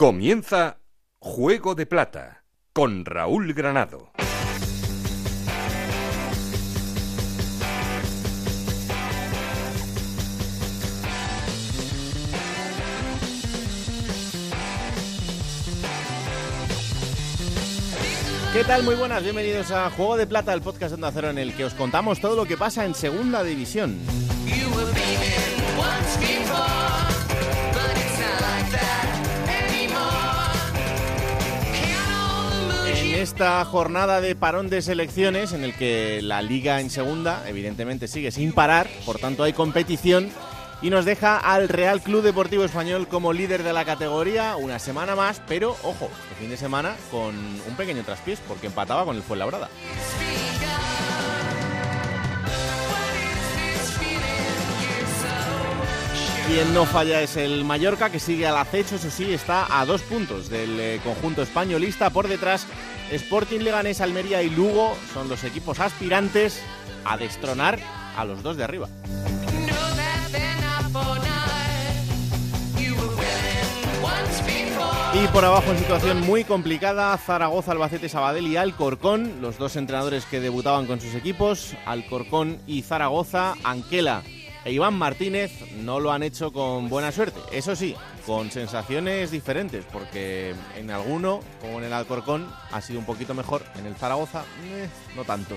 Comienza Juego de Plata con Raúl Granado. ¿Qué tal? Muy buenas, bienvenidos a Juego de Plata, el podcast de Onda Cero en el que os contamos todo lo que pasa en Segunda División. Esta jornada de parón de selecciones, en el que la liga en segunda, evidentemente, sigue sin parar, por tanto hay competición, y nos deja al Real Club Deportivo Español como líder de la categoría una semana más, pero ojo, este fin de semana con un pequeño traspiés, porque empataba con el Fuenlabrada. Quien no falla es el Mallorca, que sigue al acecho, eso sí, está a dos puntos del eh, conjunto españolista. Por detrás, Sporting Leganés, Almería y Lugo son los equipos aspirantes a destronar a los dos de arriba. Y por abajo en situación muy complicada, Zaragoza, Albacete, Sabadell y Alcorcón, los dos entrenadores que debutaban con sus equipos, Alcorcón y Zaragoza, Anquela e Iván Martínez no lo han hecho con buena suerte. Eso sí, con sensaciones diferentes, porque en alguno, como en el Alcorcón, ha sido un poquito mejor. En el Zaragoza, eh, no tanto.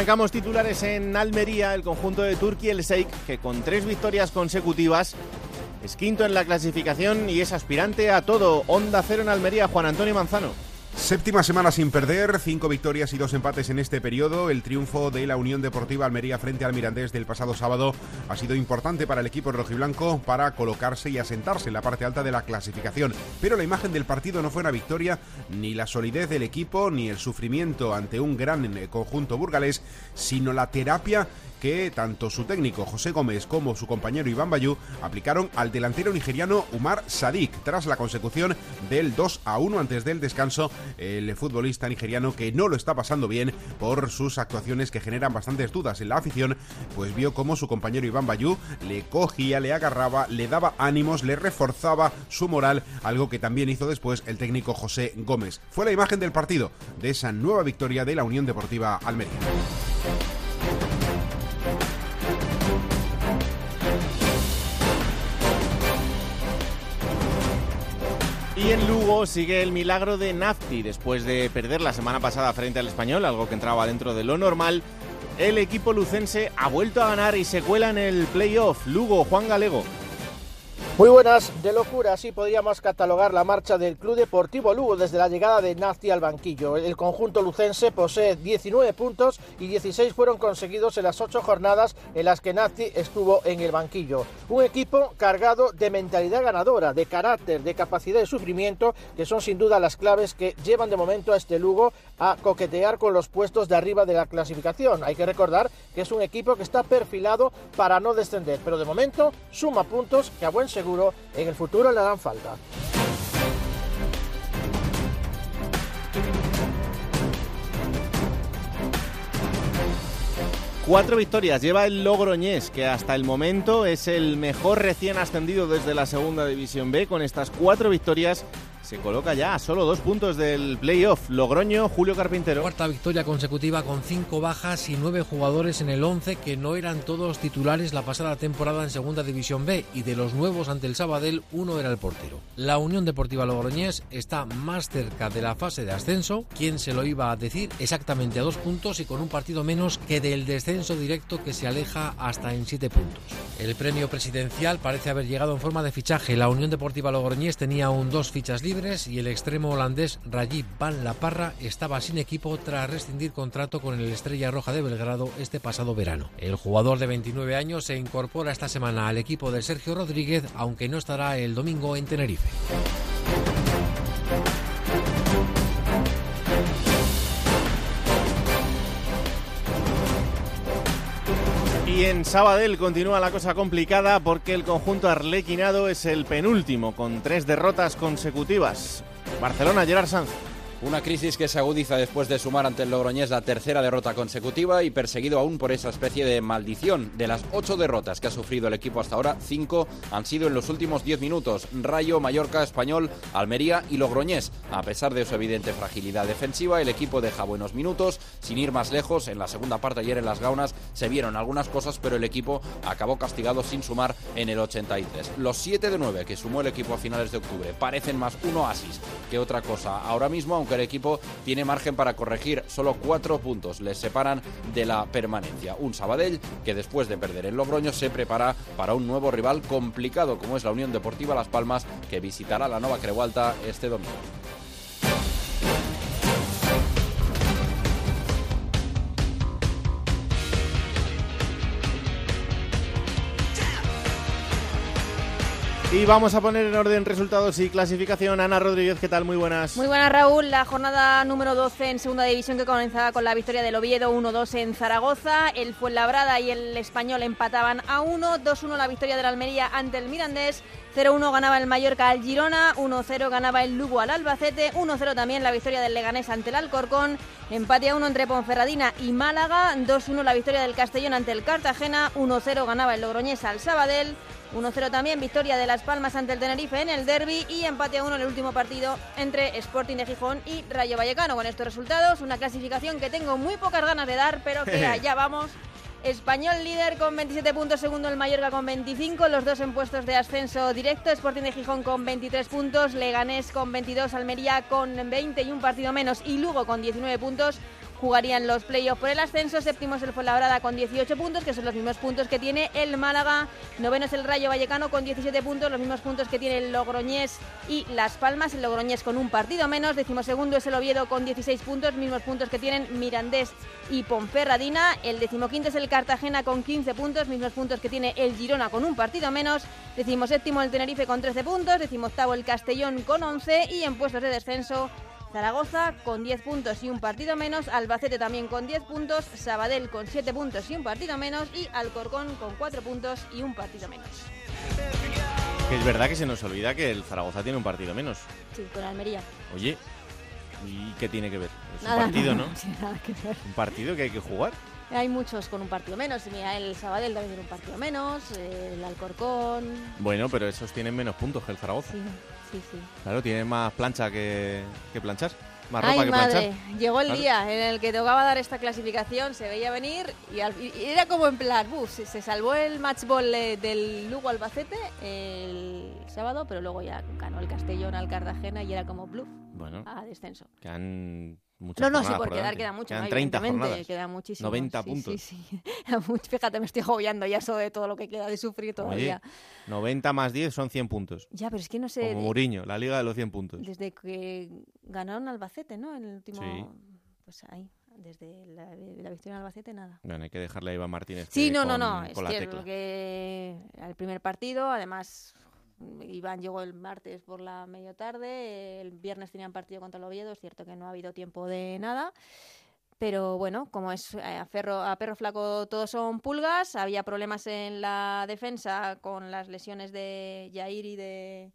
Arrancamos titulares en Almería, el conjunto de Turquía, el Seik, que con tres victorias consecutivas es quinto en la clasificación y es aspirante a todo. Onda cero en Almería, Juan Antonio Manzano. Séptima semana sin perder, cinco victorias y dos empates en este periodo. El triunfo de la Unión Deportiva Almería frente al Mirandés del pasado sábado ha sido importante para el equipo rojiblanco para colocarse y asentarse en la parte alta de la clasificación. Pero la imagen del partido no fue una victoria, ni la solidez del equipo, ni el sufrimiento ante un gran conjunto burgalés, sino la terapia que tanto su técnico José Gómez como su compañero Iván Bayú aplicaron al delantero nigeriano Umar Sadik tras la consecución del 2 a 1 antes del descanso. El futbolista nigeriano que no lo está pasando bien por sus actuaciones que generan bastantes dudas en la afición, pues vio como su compañero Iván Bayú le cogía, le agarraba, le daba ánimos, le reforzaba su moral, algo que también hizo después el técnico José Gómez. Fue la imagen del partido de esa nueva victoria de la Unión Deportiva Almería. Y en Lugo sigue el milagro de Nafti. Después de perder la semana pasada frente al español, algo que entraba dentro de lo normal, el equipo lucense ha vuelto a ganar y se cuela en el playoff. Lugo, Juan Galego. Muy buenas, de locura, así podríamos catalogar la marcha del Club Deportivo Lugo desde la llegada de Nafti al banquillo. El conjunto lucense posee 19 puntos y 16 fueron conseguidos en las 8 jornadas en las que Nafti estuvo en el banquillo. Un equipo cargado de mentalidad ganadora, de carácter, de capacidad de sufrimiento, que son sin duda las claves que llevan de momento a este Lugo a coquetear con los puestos de arriba de la clasificación. Hay que recordar que es un equipo que está perfilado para no descender, pero de momento suma puntos que a buen seguro en el futuro le harán falta. Cuatro victorias lleva el Logroñés, que hasta el momento es el mejor recién ascendido desde la segunda división B. Con estas cuatro victorias se coloca ya a solo dos puntos del playoff. Logroño, Julio Carpintero. Cuarta victoria consecutiva con cinco bajas y nueve jugadores en el 11 que no eran todos titulares la pasada temporada en Segunda División B y de los nuevos ante el Sabadell uno era el portero. La Unión Deportiva Logroñés está más cerca de la fase de ascenso, quien se lo iba a decir exactamente a dos puntos y con un partido menos que del descenso directo que se aleja hasta en siete puntos. El premio presidencial parece haber llegado en forma de fichaje. La Unión Deportiva Logroñés tenía aún dos fichas libres y el extremo holandés Rajib Van La Parra estaba sin equipo tras rescindir contrato con el Estrella Roja de Belgrado este pasado verano. El jugador de 29 años se incorpora esta semana al equipo de Sergio Rodríguez, aunque no estará el domingo en Tenerife. Y en Sabadell continúa la cosa complicada porque el conjunto arlequinado es el penúltimo con tres derrotas consecutivas. Barcelona, Gerard Sanz. Una crisis que se agudiza después de sumar ante el Logroñés la tercera derrota consecutiva y perseguido aún por esa especie de maldición. De las ocho derrotas que ha sufrido el equipo hasta ahora, cinco han sido en los últimos diez minutos. Rayo, Mallorca, Español, Almería y Logroñés. A pesar de su evidente fragilidad defensiva, el equipo deja buenos minutos. Sin ir más lejos, en la segunda parte ayer en las Gaunas se vieron algunas cosas, pero el equipo acabó castigado sin sumar en el 83. Los siete de nueve que sumó el equipo a finales de octubre parecen más un oasis que otra cosa ahora mismo, aunque el equipo tiene margen para corregir. Solo cuatro puntos les separan de la permanencia. Un Sabadell que después de perder el Logroño se prepara para un nuevo rival complicado como es la Unión Deportiva Las Palmas que visitará la Nova Creualta este domingo. Y vamos a poner en orden resultados y clasificación. Ana Rodríguez, ¿qué tal? Muy buenas. Muy buenas, Raúl. La jornada número 12 en segunda división que comenzaba con la victoria del Oviedo 1-2 en Zaragoza. El Fuenlabrada y el Español empataban a 1. 2-1 la victoria del Almería ante el Mirandés. 0-1 ganaba el Mallorca al Girona, 1-0 ganaba el Lugo al Albacete, 1-0 también la victoria del Leganés ante el Alcorcón, empate a 1 entre Ponferradina y Málaga, 2-1 la victoria del Castellón ante el Cartagena, 1-0 ganaba el Logroñés al Sabadell, 1-0 también victoria de Las Palmas ante el Tenerife en el derby y empate a 1 en el último partido entre Sporting de Gijón y Rayo Vallecano. Con estos resultados, una clasificación que tengo muy pocas ganas de dar, pero que allá vamos. Español líder con 27 puntos, segundo el Mallorca con 25, los dos en puestos de ascenso directo, Sporting de Gijón con 23 puntos, Leganés con 22, Almería con 20 y un partido menos y Lugo con 19 puntos. Jugarían los playoffs por el ascenso, séptimo es el Fuenlabrada con 18 puntos, que son los mismos puntos que tiene el Málaga, noveno es el Rayo Vallecano con 17 puntos, los mismos puntos que tiene el Logroñés y Las Palmas, el Logroñés con un partido menos, decimosegundo es el Oviedo con 16 puntos, mismos puntos que tienen Mirandés y Ponferradina, el decimoquinto es el Cartagena con 15 puntos, mismos puntos que tiene el Girona con un partido menos, decimoséptimo el Tenerife con 13 puntos, decimoctavo el Castellón con 11 y en puestos de descenso Zaragoza con 10 puntos y un partido menos, Albacete también con 10 puntos, Sabadell con 7 puntos y un partido menos y Alcorcón con 4 puntos y un partido menos. Que es verdad que se nos olvida que el Zaragoza tiene un partido menos. Sí, con Almería. Oye, ¿y qué tiene que ver? Es Nada, un partido, ¿no? no tiene nada que ver. Un partido que hay que jugar. Hay muchos con un partido menos. Mira, el Sabadell también tiene un partido menos, el Alcorcón. Bueno, pero esos tienen menos puntos que el Zaragoza. Sí, sí, sí. Claro, tienen más plancha que, que planchar. Más ropa Ay, que madre, planchar. llegó el Claro. día en el que tocaba dar esta clasificación, se veía venir y, al- y era como en plan, se, se salvó el match ball eh, del Lugo Albacete el sábado, pero luego ya ganó el Castellón al Cartagena y era como bluff Bueno, a descenso. quedan muchas No, no, sí, por quedar queda mucho. Quedan ¿no? 30 Evidentemente, jornadas. Queda muchísimo. 90 sí, puntos. Sí, sí. Fíjate, me estoy agobiando ya sobre todo lo que queda de sufrir todavía. Oye, 90 más 10 son 100 puntos. Ya, pero es que no sé. Como Mourinho, la liga de los 100 puntos. Desde que ganaron Albacete, ¿no? En el último. Sí. Pues ahí, desde la, la victoria en Albacete, nada. Bueno, hay que dejarle a Iván Martínez Sí, no, no, con- no. Es que tecla. lo que el primer partido, además Iván llegó el martes por la media tarde, el viernes tenían partido contra el Oviedo, es cierto que no ha habido tiempo de nada. Pero bueno, como es eh, a, ferro, a perro flaco todos son pulgas, había problemas en la defensa con las lesiones de Jair y de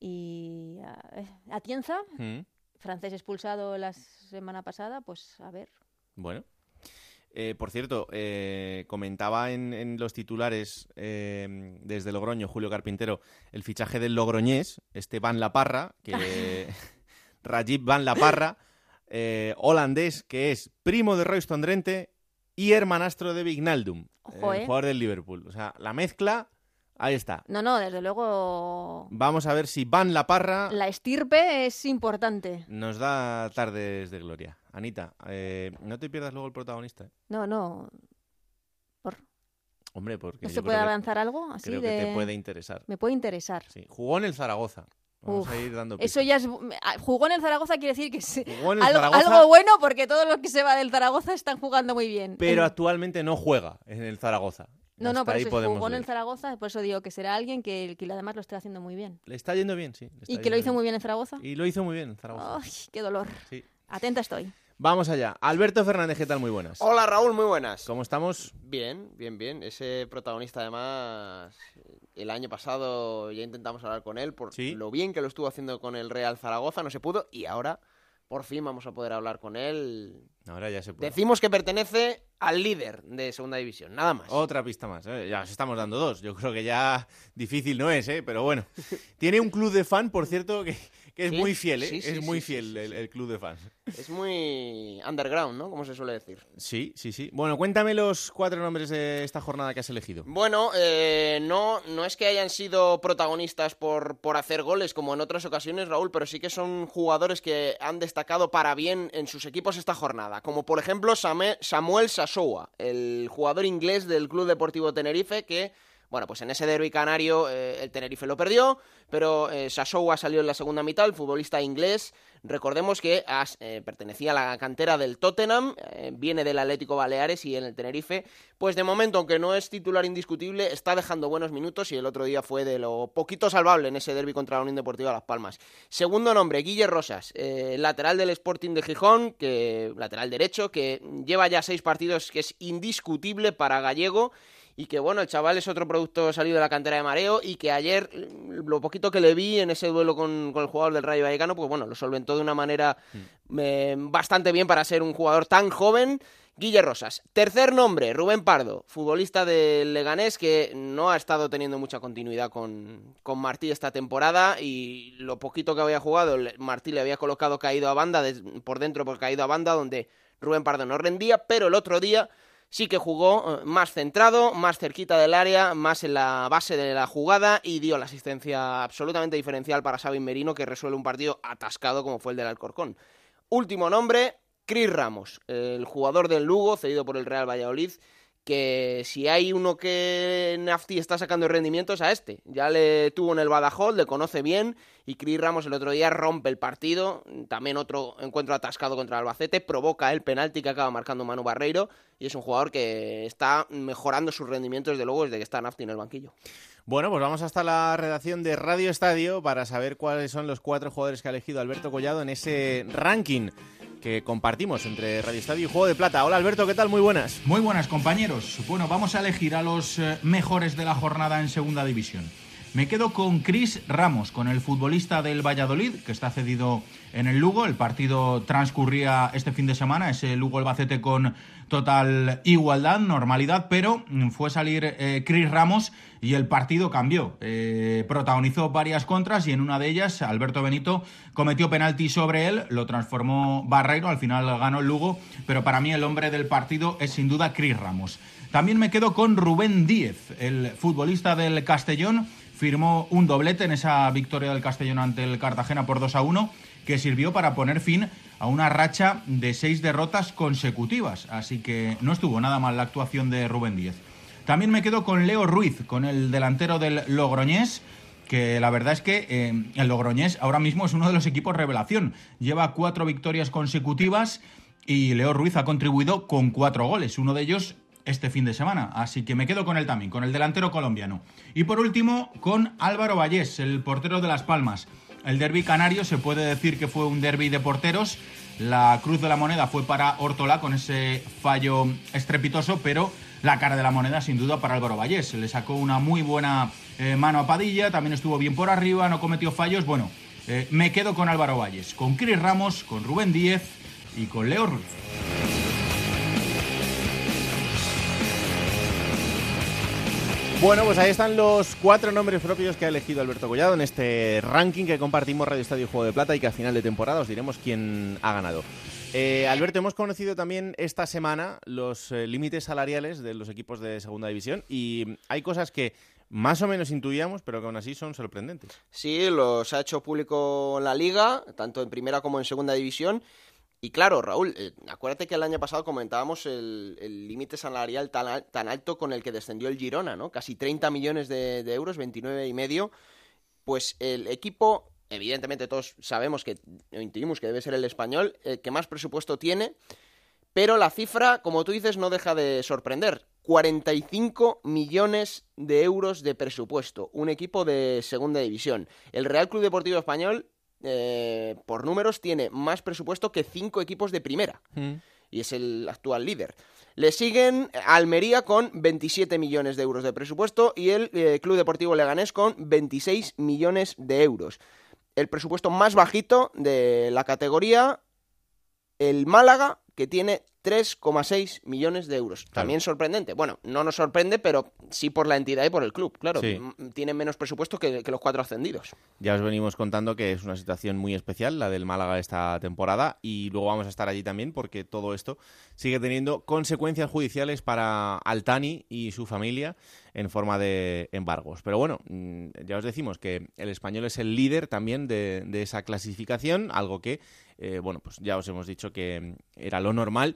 y a- Atienza, Mm, francés expulsado la semana pasada, pues a ver. Bueno. Eh, por cierto, eh, comentaba en, los titulares eh, desde Logroño, Julio Carpintero, el fichaje del Logroñés, este Van La Parra, que Rajib Van La Parra, holandés, que es primo de Royston Drenthe y hermanastro de Vignaldum, el jugador del Liverpool. O sea, la mezcla Ahí está. No, no, desde luego. Vamos a ver si Van La Parra. La estirpe es importante. Nos da tardes de gloria. Anita, eh, no te pierdas luego el protagonista. ¿eh? No, no. ¿Por? Hombre, porque. ¿No se puede avanzar algo así creo que te puede interesar. Me puede interesar. Sí. Jugó en el Zaragoza. Vamos a ir dando eso ya es. Ah, jugó en el Zaragoza quiere decir que es algo, bueno porque todos los que se va del Zaragoza están jugando muy bien. Pero actualmente no juega en el Zaragoza. No, no, pero eso jugó en el Zaragoza, por eso digo que será alguien que, que además lo esté haciendo muy bien. Le está yendo bien, sí. ¿Y que lo hizo muy bien en Zaragoza? Y lo hizo muy bien en Zaragoza. ¡Ay, qué dolor! Sí. Atenta estoy. Vamos allá. Alberto Fernández, ¿qué tal? Muy buenas. Hola Raúl, muy buenas. ¿Cómo estamos? Bien, bien, bien. Ese protagonista además, el año pasado ya intentamos hablar con él por lo bien que lo estuvo haciendo con el Real Zaragoza, no se pudo, y ahora por fin vamos a poder hablar con él. Ahora ya se puede. Decimos que pertenece al líder de Segunda División, nada más. Otra pista más, ¿eh? ya os estamos dando dos. Yo creo que ya difícil no es, ¿eh? pero bueno. Tiene un club de fan, por cierto, que, es muy fiel, ¿eh? es muy fiel el, club de fans. Es muy underground, ¿no? Como se suele decir. Sí, sí, sí. Bueno, cuéntame los cuatro nombres de esta jornada que has elegido. Bueno, eh, no, no es que hayan sido protagonistas por, por hacer goles como en otras ocasiones, Raúl, pero sí que son jugadores que han destacado para bien en sus equipos esta jornada. Como por ejemplo Samuel Sasoua, el jugador inglés del Club Deportivo Tenerife que bueno, pues en ese derby canario eh, el Tenerife lo perdió, pero eh, Sasoua salió en la segunda mitad, el futbolista inglés. Recordemos que eh, pertenecía a la cantera del Tottenham, eh, viene del Atlético Baleares y en el Tenerife, pues de momento, aunque no es titular indiscutible, está dejando buenos minutos y el otro día fue de lo poquito salvable en ese derby contra la Unión Deportiva Las Palmas. Segundo nombre, Guille Rosas, lateral del Sporting de Gijón, que lateral derecho, que lleva ya seis partidos, que es indiscutible para Gallego y que bueno, el chaval es otro producto salido de la cantera de Mareo y que ayer lo poquito que le vi en ese duelo con, el jugador del Rayo Vallecano, pues bueno, lo solventó de una manera mm. eh, bastante bien para ser un jugador tan joven. Guille Rosas. Tercer nombre, Rubén Pardo, futbolista del Leganés que no ha estado teniendo mucha continuidad con, con Martí esta temporada y lo poquito que había jugado, Martí le había colocado caído a banda, por dentro por caído a banda, donde Rubén Pardo no rendía, pero el otro día sí que jugó eh, más centrado, más cerquita del área, más en la base de la jugada y dio la asistencia absolutamente diferencial para Sabin Merino que resuelve un partido atascado como fue el del Alcorcón. Último nombre, Cris Ramos, el jugador del Lugo, cedido por el Real Valladolid, que si hay uno que Nafti está sacando rendimientos a este. Ya le tuvo en el Badajoz, le conoce bien y Cris Ramos el otro día rompe el partido. También otro encuentro atascado contra Albacete, provoca el penalti que acaba marcando Manu Barreiro y es un jugador que está mejorando sus rendimientos desde luego desde que está Nafti en el banquillo. Bueno, pues vamos hasta la redacción de Radio Estadio para saber cuáles son los cuatro jugadores que ha elegido Alberto Collado en ese ranking que compartimos entre Radio Estadio y Juego de Plata. Hola Alberto, ¿qué tal? Muy buenas. Muy buenas compañeros. Bueno, vamos a elegir a los eh, mejores de la jornada en Segunda División. Me quedo con Cris Ramos, con el futbolista del Valladolid, que está cedido en el Lugo. El partido transcurría este fin de semana, ese Lugo-Albacete con total igualdad, normalidad, pero fue salir eh, Cris Ramos y el partido cambió. Eh, protagonizó varias contras y en una de ellas Alberto Benito cometió penalti sobre él, lo transformó Barreiro, al final ganó el Lugo, pero para mí el hombre del partido es sin duda Cris Ramos. También me quedo con Rubén Díez, el futbolista del Castellón, firmó un doblete en esa victoria del Castellón ante el Cartagena por 2 a 1 que sirvió para poner fin a una racha de seis derrotas consecutivas. Así que no estuvo nada mal la actuación de Rubén Díez. También me quedo con Leo Ruiz, con el delantero del Logroñés, que la verdad es que eh, el Logroñés ahora mismo es uno de los equipos revelación. Lleva cuatro victorias consecutivas y Leo Ruiz ha contribuido con cuatro goles, uno de ellos este fin de semana. Así que me quedo con él también, con el delantero colombiano. Y por último, con Álvaro Vallés, el portero de Las Palmas. El derby canario se puede decir que fue un derby de porteros. La cruz de la moneda fue para Hortola con ese fallo estrepitoso, pero la cara de la moneda sin duda para Álvaro Vallés. Le sacó una muy buena eh, mano a Padilla, también estuvo bien por arriba, no cometió fallos. Bueno, eh, me quedo con Álvaro Valles, con Cris Ramos, con Rubén Díez y con Leo Ruiz. Bueno, pues ahí están los cuatro nombres propios que ha elegido Alberto Collado en este ranking que compartimos Radio Estadio Juego de Plata y que a final de temporada os diremos quién ha ganado. Eh, Alberto, hemos conocido también esta semana los eh, límites salariales de los equipos de segunda división y hay cosas que más o menos intuíamos, pero que aún así son sorprendentes. Sí, los ha hecho público la liga, tanto en primera como en segunda división. Y claro, Raúl, eh, acuérdate que el año pasado comentábamos el límite salarial tan, tan, alto con el que descendió el Girona, ¿no? Casi 30 millones de, euros, 29 y medio. Pues el equipo, evidentemente todos sabemos que, intuimos que debe ser el español, el que más presupuesto tiene, pero la cifra, como tú dices, no deja de sorprender. 45 millones de euros de presupuesto, un equipo de segunda división. El Real Club Deportivo Español eh, por números, tiene más presupuesto que cinco equipos de primera. Mm. Y es el actual líder. Le siguen Almería con 27 millones de euros de presupuesto y el eh, Club Deportivo Leganés con 26 millones de euros. El presupuesto más bajito de la categoría, el Málaga, que tiene 3,6 millones de euros. También sorprendente. Bueno, no nos sorprende, pero sí por la entidad y por el club, claro. Tienen menos presupuesto que, los cuatro ascendidos. Ya os venimos contando que es una situación muy especial, la del Málaga esta temporada, y luego vamos a estar allí también porque todo esto sigue teniendo consecuencias judiciales para Altani y su familia en forma de embargos. Pero bueno, mm, ya os decimos que el español es el líder también de, esa clasificación, algo que, eh, bueno, pues ya os hemos dicho que era lo normal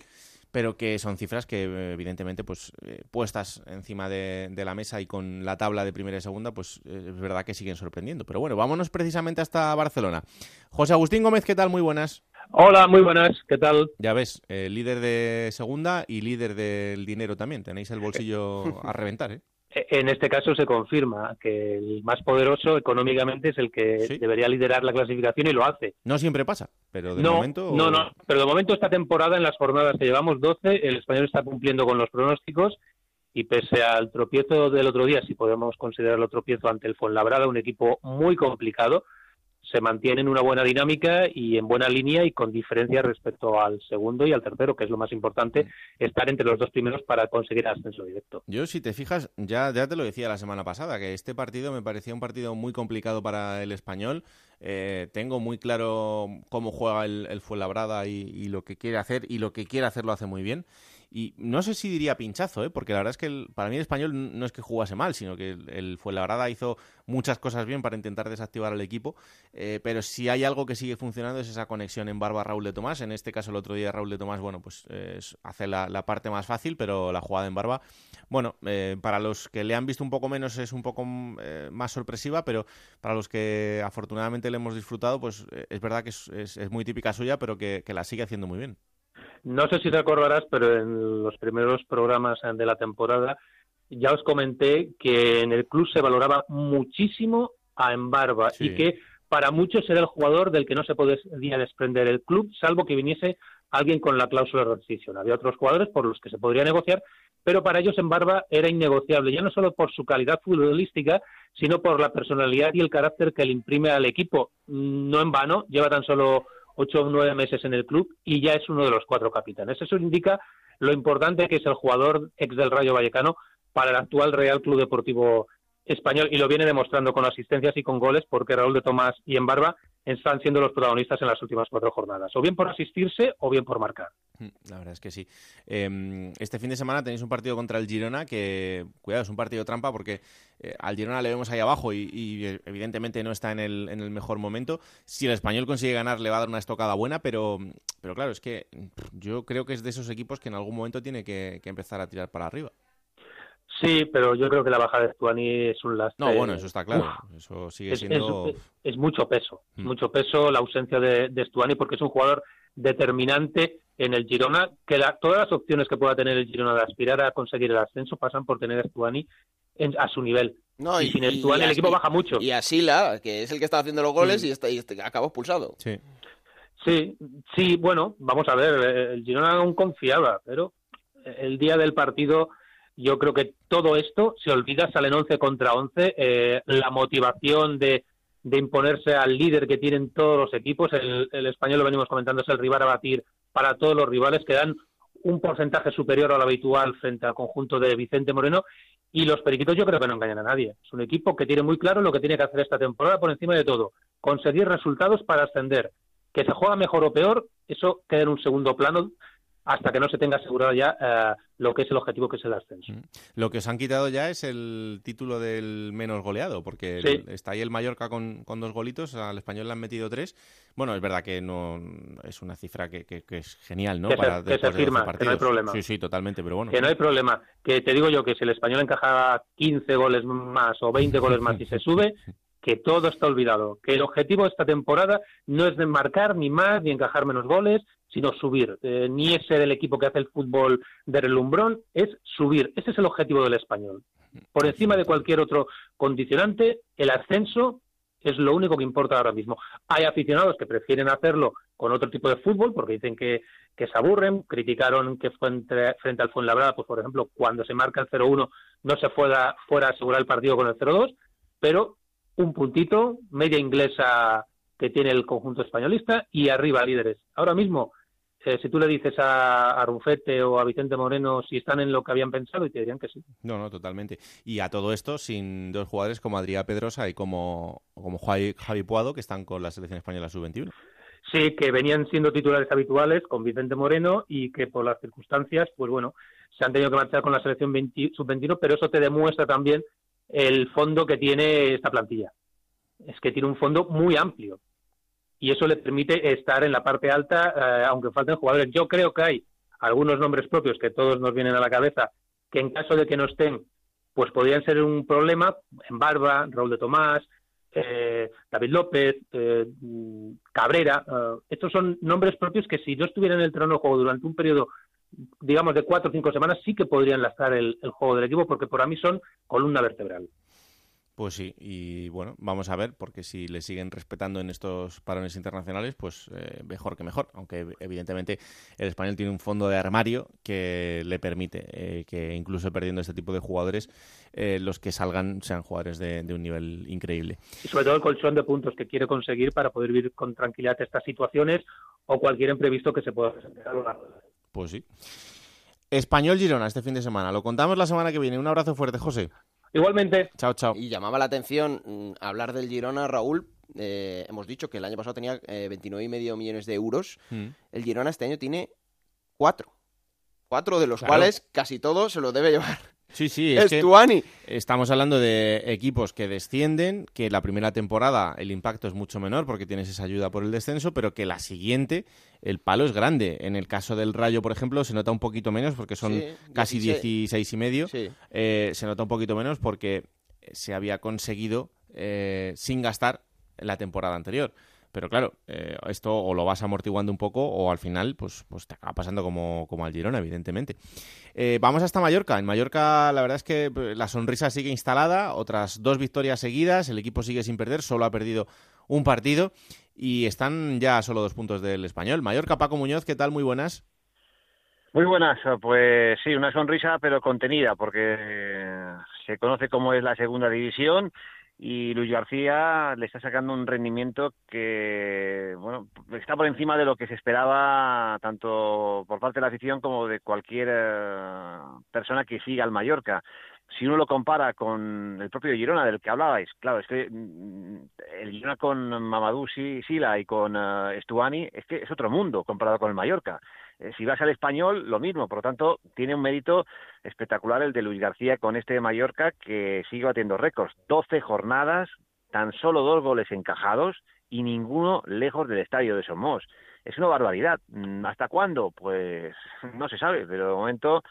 pero que son cifras que evidentemente pues eh, puestas encima de, la mesa y con la tabla de primera y segunda pues eh, es verdad que siguen sorprendiendo pero bueno vámonos precisamente hasta Barcelona José Agustín Gómez qué tal muy buenas Hola, muy buenas, ¿qué tal? Ya ves, eh, líder de segunda y líder del dinero también. Tenéis el bolsillo a reventar, ¿eh? En este caso se confirma que el más poderoso económicamente es el que debería liderar la clasificación y lo hace. No siempre pasa, pero de momento. No, no, pero de momento esta temporada, en las jornadas que llevamos 12, el español está cumpliendo con los pronósticos y pese al tropiezo del otro día, si podemos considerarlo tropiezo ante el Fuenlabrada, un equipo muy complicado, se mantiene en una buena dinámica y en buena línea y con diferencia respecto al segundo y al tercero, que es lo más importante, estar entre los dos primeros para conseguir ascenso directo. Yo, si te fijas, ya, ya te lo decía la semana pasada, que este partido me parecía un partido muy complicado para el español. Eh, tengo muy claro cómo juega el, el Fuenlabrada y, y lo que quiere hacer, y lo que quiere hacer lo hace muy bien. Y no sé si diría pinchazo, ¿eh? porque la verdad es que para mí el español no es que jugase mal, sino que el, el Fuenlabrada hizo muchas cosas bien para intentar desactivar al equipo. Eh, pero si hay algo que sigue funcionando es esa conexión en barba Raúl de Tomás. En este caso, el otro día Raúl de Tomás, bueno, pues hace la, parte más fácil, pero la jugada en barba, bueno, eh, para los que le han visto un poco menos es un poco eh, más sorpresiva, pero para los que afortunadamente le hemos disfrutado, pues es verdad que es, muy típica suya, pero que la sigue haciendo muy bien. No sé si te acordarás, pero en los primeros programas de la temporada ya os comenté que en el club se valoraba muchísimo a Embarba y que para muchos era el jugador del que no se podía desprender el club, salvo que viniese alguien con la cláusula de rescisión. Había otros jugadores por los que se podría negociar, pero para ellos Embarba era innegociable, ya no solo por su calidad futbolística, sino por la personalidad y el carácter que le imprime al equipo. No en vano, lleva tan solo ocho o nueve meses en el club y ya es uno de los cuatro capitanes. Eso indica lo importante que es el jugador ex del Rayo Vallecano para el actual Real Club Deportivo Español y lo viene demostrando con asistencias y con goles porque Raúl de Tomás y Embarba están siendo los protagonistas en las últimas cuatro jornadas, o bien por asistirse o bien por marcar. Mm, la verdad es que sí. Em, este fin de semana tenéis un partido contra el Girona que, cuidado, es un partido trampa porque eh, al Girona le vemos ahí abajo y, eh, evidentemente no está en el, mejor momento. Si el español consigue ganar le va a dar una estocada buena, pero, pero claro, es que yo creo que es de esos equipos que en algún momento tiene que empezar a tirar para arriba. Sí, pero yo creo que la bajada de Stuani es un lastre. No, bueno, eso está claro. eso sigue siendo. Es, mucho peso. Mm. Mucho peso la ausencia de, de Stuani porque es un jugador determinante en el Girona, que todas las opciones que pueda tener el Girona de aspirar a conseguir el ascenso pasan por tener a Stuani a su nivel. No, y, sin Stuani el equipo baja mucho. Y a Sila, que es el que está haciendo los goles mm. y, está, y acabó expulsado. Sí. sí, sí, bueno, vamos a ver, el Girona aún confiaba, pero el día del partido yo creo que todo esto se olvida, salen 11 contra 11. Eh, la motivación de, imponerse al líder que tienen todos los equipos, el, español lo venimos comentando, es el rival a batir para todos los rivales que dan un porcentaje superior al habitual frente al conjunto de Vicente Moreno Y los periquitos yo creo que no engañan a nadie. Es un equipo que tiene muy claro lo que tiene que hacer esta temporada por encima de todo. Conseguir resultados para ascender. Que se juega mejor o peor, eso queda en un segundo plano hasta que no se tenga asegurado ya eh, lo que es el objetivo que es el ascenso. Mm. Lo que os han quitado ya es el título del menos goleado, porque está ahí el Mallorca con, dos golitos, al español le han metido tres. Bueno, es verdad que no es una cifra que, es genial, ¿no? Que, se, que firma, que no hay problema. Sí, sí, totalmente, pero bueno. Que no hay problema. Que te digo yo que si el español encajaba 15 goles más o 20 goles más y se sube, que todo está olvidado, que el objetivo de esta temporada no es de marcar ni más ni encajar menos goles, sino subir. Eh, ni ese del equipo que hace el fútbol de relumbrón, es subir. Ese es el objetivo del español. Por encima de cualquier otro condicionante, el ascenso es lo único que importa ahora mismo. Hay aficionados que prefieren hacerlo con otro tipo de fútbol porque dicen que, se aburren, criticaron que fue frente al Fuenlabrada, pues por ejemplo, cuando se marca el 0-1 no se fuera, fuera a asegurar el partido con el 0-2, pero un puntito, media inglesa que tiene el conjunto españolista y arriba líderes. Ahora mismo, eh, si tú le dices a, a, Rufete o a Vicente Moreno si están en lo que habían pensado y te dirían que sí. No, no, totalmente. Y a todo esto sin dos jugadores como Adrián Pedrosa y como, como Javi, Puado que están con la selección española sub-21. Sí, que venían siendo titulares habituales con Vicente Moreno y que por las circunstancias, pues bueno, se han tenido que marchar con la selección sub-21, pero eso te demuestra también el fondo que tiene esta plantilla. Es que tiene un fondo muy amplio y eso le permite estar en la parte alta, eh, aunque falten jugadores. Yo creo que hay algunos nombres propios que todos nos vienen a la cabeza que en caso de que no estén, pues podrían ser un problema. En Barba, Raúl de Tomás, eh, David López, eh, Cabrera. estos son nombres propios que si no estuvieran en el terreno de juego durante un periodo digamos, de cuatro o cinco semanas, sí que podrían lastar el, juego del equipo, porque para mí son columna vertebral. Pues sí, y bueno, vamos a ver, porque si le siguen respetando en estos parones internacionales, pues eh, mejor que mejor, aunque evidentemente el español tiene un fondo de armario que le permite eh, que incluso perdiendo este tipo de jugadores, eh, los que salgan sean jugadores de, un nivel increíble. Y sobre todo el colchón de puntos que quiere conseguir para poder vivir con tranquilidad estas situaciones o cualquier imprevisto que se pueda presentar a lo largo de pues sí. Español Girona este fin de semana. Lo contamos la semana que viene. Un abrazo fuerte, José. Igualmente. Chao, chao. Y llamaba la atención mm, hablar del Girona, Raúl. Eh, hemos dicho que el año pasado tenía eh, 29,5 millones de euros. Mm. El Girona este año tiene cuatro. Cuatro de los cuales casi todo se lo debe llevar Sí, sí, es que estamos hablando de equipos que descienden, que la primera temporada el impacto es mucho menor porque tienes esa ayuda por el descenso, pero que la siguiente el palo es grande. En el caso del Rayo, por ejemplo, se nota un poquito menos porque son casi 16 y medio. Eh, se nota un poquito menos porque se había conseguido eh, sin gastar la temporada anterior. Pero claro, eh, esto o lo vas amortiguando un poco o al final pues, pues te acaba pasando como, como al Girona, evidentemente. Eh, vamos hasta Mallorca. En Mallorca la verdad es que eh, la sonrisa sigue instalada, otras dos victorias seguidas, el equipo sigue sin perder, solo ha perdido un partido y están ya a solo dos puntos del español. Mallorca, Paco Muñoz, ¿qué tal? Muy buenas. Muy buenas, pues sí, una sonrisa pero contenida porque se conoce cómo es la segunda división y Luis García le está sacando un rendimiento que bueno está por encima de lo que se esperaba tanto por parte de la afición como de cualquier eh, persona que siga al Mallorca si uno lo compara con el propio Girona del que hablabais, claro, es que mm, el Girona con Mamadou Sila y con uh, Estuani es que es otro mundo comparado con el Mallorca. Eh, si vas al español, lo mismo. Por lo tanto, tiene un mérito espectacular el de Luis García con este Mallorca que sigue batiendo récords. 12 jornadas, tan solo dos goles encajados y ninguno lejos del estadio de Somos. Es una barbaridad. Mm, ¿Hasta cuándo? Pues no se sabe, pero de momento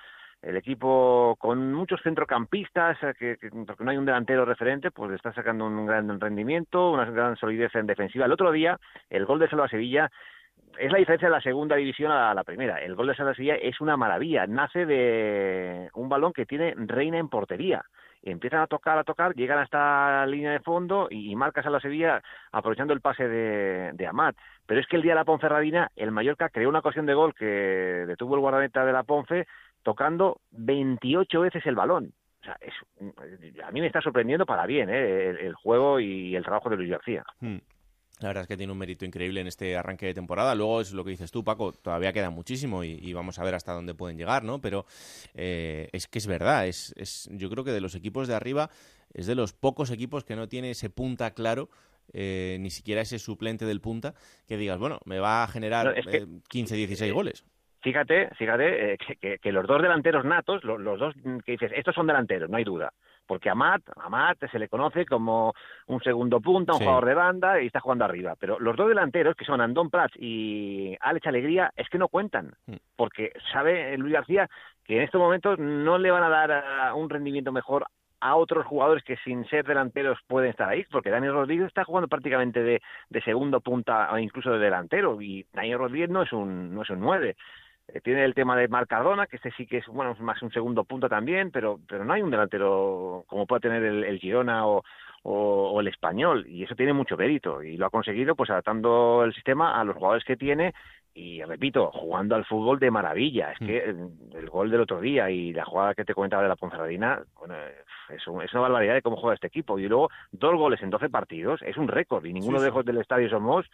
el equipo con muchos centrocampistas, eh, que, porque no hay un delantero referente, pues está sacando un gran rendimiento, una gran solidez en defensiva. El otro día, el gol de Salva Sevilla es la diferencia de la segunda división a la primera. El gol de Salva Sevilla es una maravilla, nace de un balón que tiene Reina en portería. Empiezan a tocar, a tocar, llegan hasta la línea de fondo y, marcas a la Sevilla aprovechando el pase de, de Amat. Pero es que el día de la Ponferradina, el Mallorca creó una ocasión de gol que detuvo el guardameta de la Ponce tocando 28 veces el balón. O sea, a mí me está sorprendiendo para bien ¿eh? el, juego y el trabajo de Luis García. Hmm. La verdad es que tiene un mérito increíble en este arranque de temporada. Luego es lo que dices tú, Paco, todavía queda muchísimo y, vamos a ver hasta dónde pueden llegar, ¿no? Pero eh, es que es verdad, es, es, yo creo que de los equipos de arriba es de los pocos equipos que no tiene ese punta claro eh, ni siquiera ese suplente del punta que digas, bueno, me va a generar 15, 16 eh, goles. Fíjate, fíjate que, que, los dos delanteros natos, los, los, dos que dices, estos son delanteros, no hay duda porque a Matt, se le conoce como un segundo punta, un jugador de banda y está jugando arriba. Pero los dos delanteros, que son Andón Prats y Alex Alegría, es que no cuentan, mm. porque sabe Luis García que en estos momentos no le van a dar ah, un rendimiento mejor a otros jugadores que sin ser delanteros pueden estar ahí, porque Daniel Rodríguez está jugando prácticamente de, de segundo punta o incluso de delantero, y Daniel Rodríguez no es un, no es un nueve. Eh, tiene el tema de Marcardona, que este sí que es bueno más un segundo punto también, pero, pero no hay un delantero como puede tener el, Girona o, o, el español, y eso tiene mucho mérito, y lo ha conseguido pues adaptando el sistema a los jugadores que tiene, y repito, jugando al fútbol de maravilla. Es mm. que el, gol del otro día y la jugada que te comentaba de la Ponferradina, bueno, es, es, una barbaridad de cómo juega este equipo. Y luego, dos goles en 12 partidos, es un récord, y ninguno de los del estadio somos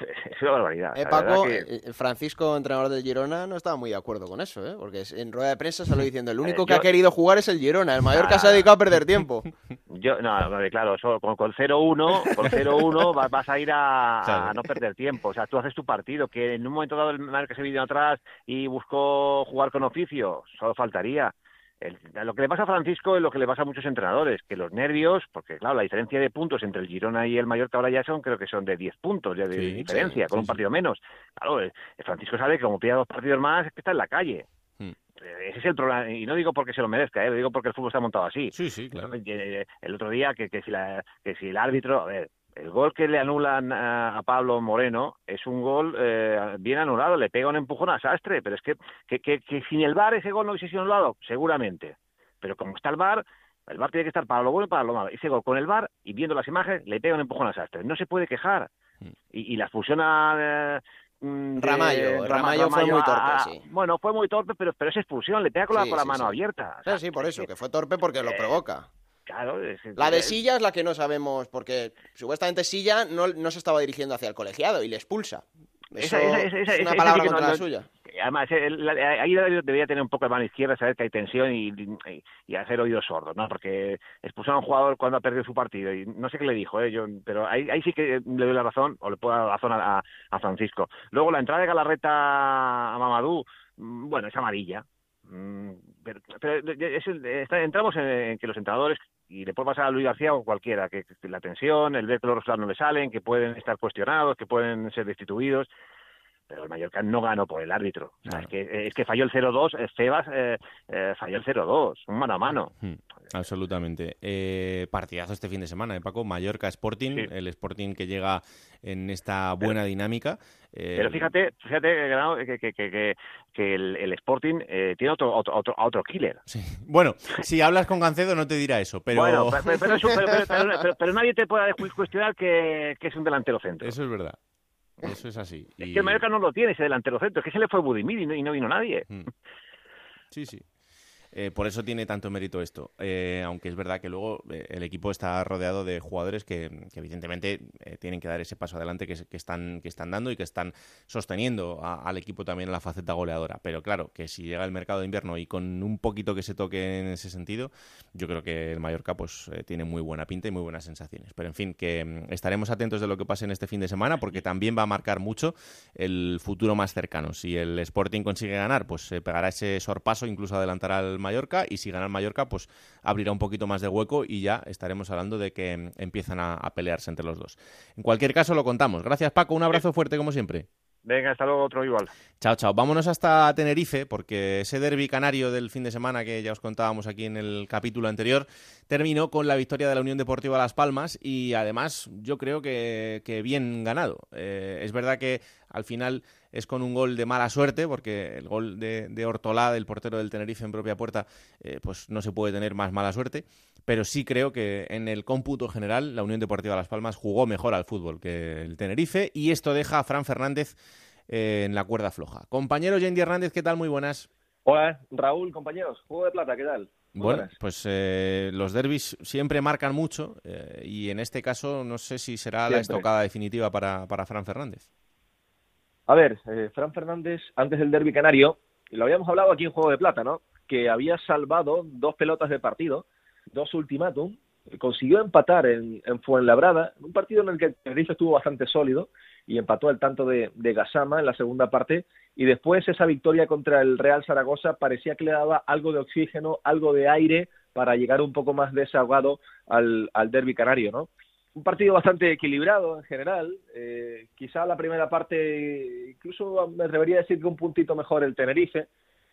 es una barbaridad. Eh, Paco, eh, Francisco, entrenador del Girona, no estaba muy de acuerdo con eso, ¿eh? porque en rueda de prensa salió diciendo, el único que ha querido jugar es el Girona, el mayor que se ha dedicado a perder tiempo. Yo, no, claro, con, con 0-1 con 0-1 vas, a ir a, no perder tiempo, o sea, tú haces tu partido, que en un momento dado el que se vino atrás y buscó jugar con oficio, solo faltaría lo que le pasa a Francisco es lo que le pasa a muchos entrenadores, que los nervios, porque claro, la diferencia de puntos entre el Girona y el Mallorca ahora ya son, creo que son de 10 puntos ya de diferencia, con un partido menos. Claro, el, Francisco sabe que como pida dos partidos más, es que está en la calle. Hmm. Eh, ese es el problema, y no digo porque se lo merezca, ¿eh? lo digo porque el fútbol está montado así. Sí, sí, claro. Eh, el otro día, que, que, si la, que si el árbitro, a ver, el gol que le anulan a, Pablo Moreno es un gol eh, bien anulado, le pega un empujón a Sastre, pero es que, que, que, sin el VAR ese gol no hubiese sido anulado, seguramente. Pero como está el VAR, el VAR tiene que estar para lo bueno y para lo malo. Ese gol con el VAR y viendo las imágenes le pega un empujón a Sastre. No se puede quejar. Mm. Y, la expulsión a... Mm, Ramallo, Ramallo, fue muy torpe, sí. Bueno, fue muy torpe, pero, pero es expulsión, le pega con, la, con la mano abierta. sí, por eso, que fue torpe porque lo eh, provoca. Claro, la de Silla es la que no sabemos, porque supuestamente Silla no, no se estaba dirigiendo hacia el colegiado y le expulsa. Eso es una palabra contra la suya. Además, ahí debería tener un poco de mano izquierda, saber que hay tensión y, y, hacer oídos sordos, ¿no? Porque expulsó a un jugador cuando ha perdido su partido y no sé qué le dijo, ¿eh? Yo, pero ahí, ahí sí que le doy la razón, o le puedo dar la razón a, a Francisco. Luego, la entrada de Galarreta a Mamadou, mm, bueno, es amarilla, Mm, pero, entramos en, que los entrenadores, y le puede pasar a Luis García o cualquiera, que, la tensión, el ver que los resultados no le salen, que pueden estar cuestionados, que pueden ser destituidos pero el Mallorca no ganó por el árbitro. es, que, es que falló el 0-2, eh, Febas eh, eh, falló el 0-2, un mano a mano. Hmm, absolutamente. Eh, partidazo este fin de semana, ¿eh, Paco? Mallorca Sporting, el Sporting que llega en esta buena dinámica. Pero fíjate, fíjate que, que, que, el, Sporting tiene otro, otro, otro, killer. Bueno, si hablas con Gancedo no te dirá eso, pero... Bueno, pero, nadie te puede cuestionar que, es un delantero centro. Eso es verdad. Eso es así. Es que el Mallorca no lo tiene ese delantero centro, es que se le fue Budimir y no, y no vino nadie. Mm. Sí, sí. Eh, por eso tiene tanto mérito esto. Eh, aunque es verdad que luego eh, el equipo está rodeado de jugadores que, evidentemente tienen que dar ese paso adelante que, están, que están dando y que están sosteniendo al equipo también en la faceta goleadora. Pero claro, que si llega el mercado de invierno y con un poquito que se toque en ese sentido, yo creo que el Mallorca pues tiene muy buena pinta y muy buenas sensaciones. Pero en fin, que mm, estaremos atentos de lo que pase en este fin de semana porque también va a marcar mucho el futuro más cercano. Si el Sporting consigue ganar, pues se pegará ese sorpaso, incluso adelantará al Mallorca y si gana el Mallorca pues abrirá un poquito más de hueco y ya estaremos hablando de que mm, empiezan a, pelearse entre los dos. En cualquier caso lo contamos. Gracias Paco, un abrazo fuerte como siempre. Venga, hasta luego, otro igual. Chao, chao. Vámonos hasta Tenerife, porque ese derby canario del fin de semana que ya os contábamos aquí en el capítulo anterior terminó con la victoria de la Unión Deportiva Las Palmas y además yo creo que, bien ganado. Eh, es verdad que al final es con un gol de mala suerte, porque el gol de, de del portero del Tenerife en propia puerta, eh, pues no se puede tener más mala suerte, pero sí creo que en el cómputo general la Unión Deportiva Las Palmas jugó mejor al fútbol que el Tenerife y esto deja a Fran Fernández eh, en la cuerda floja. Compañero Yendi Hernández, ¿qué tal? Muy buenas. Hola, Raúl, compañeros. Juego de plata, ¿qué tal? bueno, pues eh, los derbis siempre marcan mucho eh, y en este caso no sé si será la estocada definitiva para, para Fran Fernández. A ver, Fran Fernández, antes del derby canario, lo habíamos hablado aquí en Juego de Plata, ¿no? Que había salvado dos pelotas de partido, dos ultimátum, consiguió empatar en, en Fuenlabrada, un partido en el que el Tenerife estuvo bastante sólido y empató el tanto de, de Gasama en la segunda parte y después esa victoria contra el Real Zaragoza parecía que le daba algo de oxígeno, algo de aire para llegar un poco más desahogado al, al derby canario, ¿no? Un partido bastante equilibrado en general, eh, quizá la primera parte, incluso me atrevería a decir que un puntito mejor el Tenerife,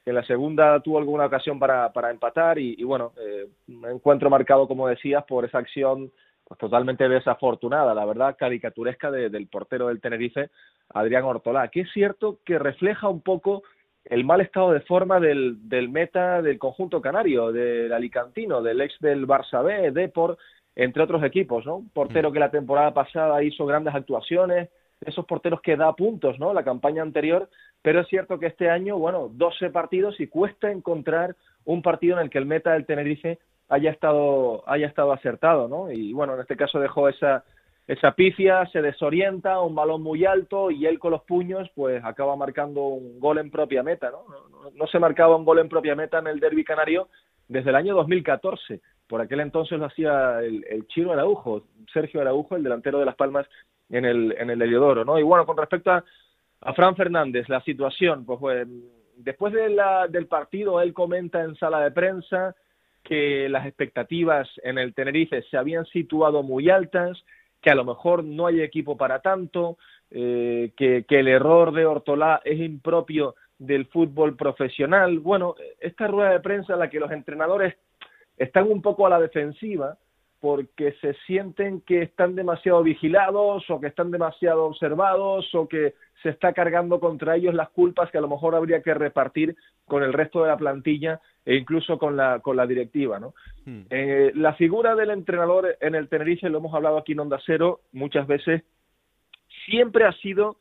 en la segunda tuvo alguna ocasión para, para empatar y, y bueno, eh, encuentro marcado, como decías, por esa acción pues totalmente desafortunada, la verdad, caricaturesca del portero del Tenerife, Adrián Ortolá, que es cierto que refleja un poco el mal estado de forma del, del meta del conjunto canario, del alicantino, del ex del Barça B, Depor, entre otros equipos, ¿no? Portero mm. que la temporada pasada hizo grandes actuaciones, esos porteros que da puntos, ¿no? La campaña anterior, pero es cierto que este año, bueno, 12 partidos y cuesta encontrar un partido en el que el meta del Tenerife haya estado, haya estado acertado, ¿no? Y bueno, en este caso dejó esa, esa pifia, se desorienta, un balón muy alto y él con los puños pues acaba marcando un gol en propia meta, ¿no? No, se marcaba un gol en propia meta en el derby canario desde el año 2014. Por aquel entonces lo hacía el, el Chino Araujo, Sergio Araujo, el delantero de Las Palmas en el, en el Heliodoro, ¿no? Y bueno, con respecto a, a Fran Fernández, la situación, pues, después de la, del partido él comenta en sala de prensa que las expectativas en el Tenerife se habían situado muy altas, que a lo mejor no hay equipo para tanto, eh, que, que el error de Ortolá es impropio del fútbol profesional. Bueno, esta rueda de prensa en la que los entrenadores están un poco a la defensiva porque se sienten que están demasiado vigilados o que están demasiado observados o que se está cargando contra ellos las culpas que a lo mejor habría que repartir con el resto de la plantilla e incluso con la, con la directiva. ¿no? Hmm. Eh, la figura del entrenador en el Tenerife, lo hemos hablado aquí en Onda Cero muchas veces, siempre ha sido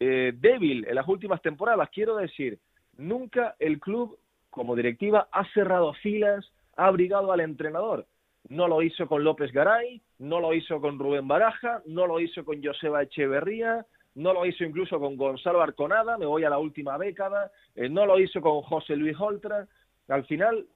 eh, débil en las últimas temporadas. Quiero decir, nunca el club como directiva ha cerrado filas, ha abrigado al entrenador. No lo hizo con López Garay, no lo hizo con Rubén Baraja, no lo hizo con Joseba Echeverría, no lo hizo incluso con Gonzalo Arconada, me voy a la última década, eh, no lo hizo con José Luis Oltra. Al final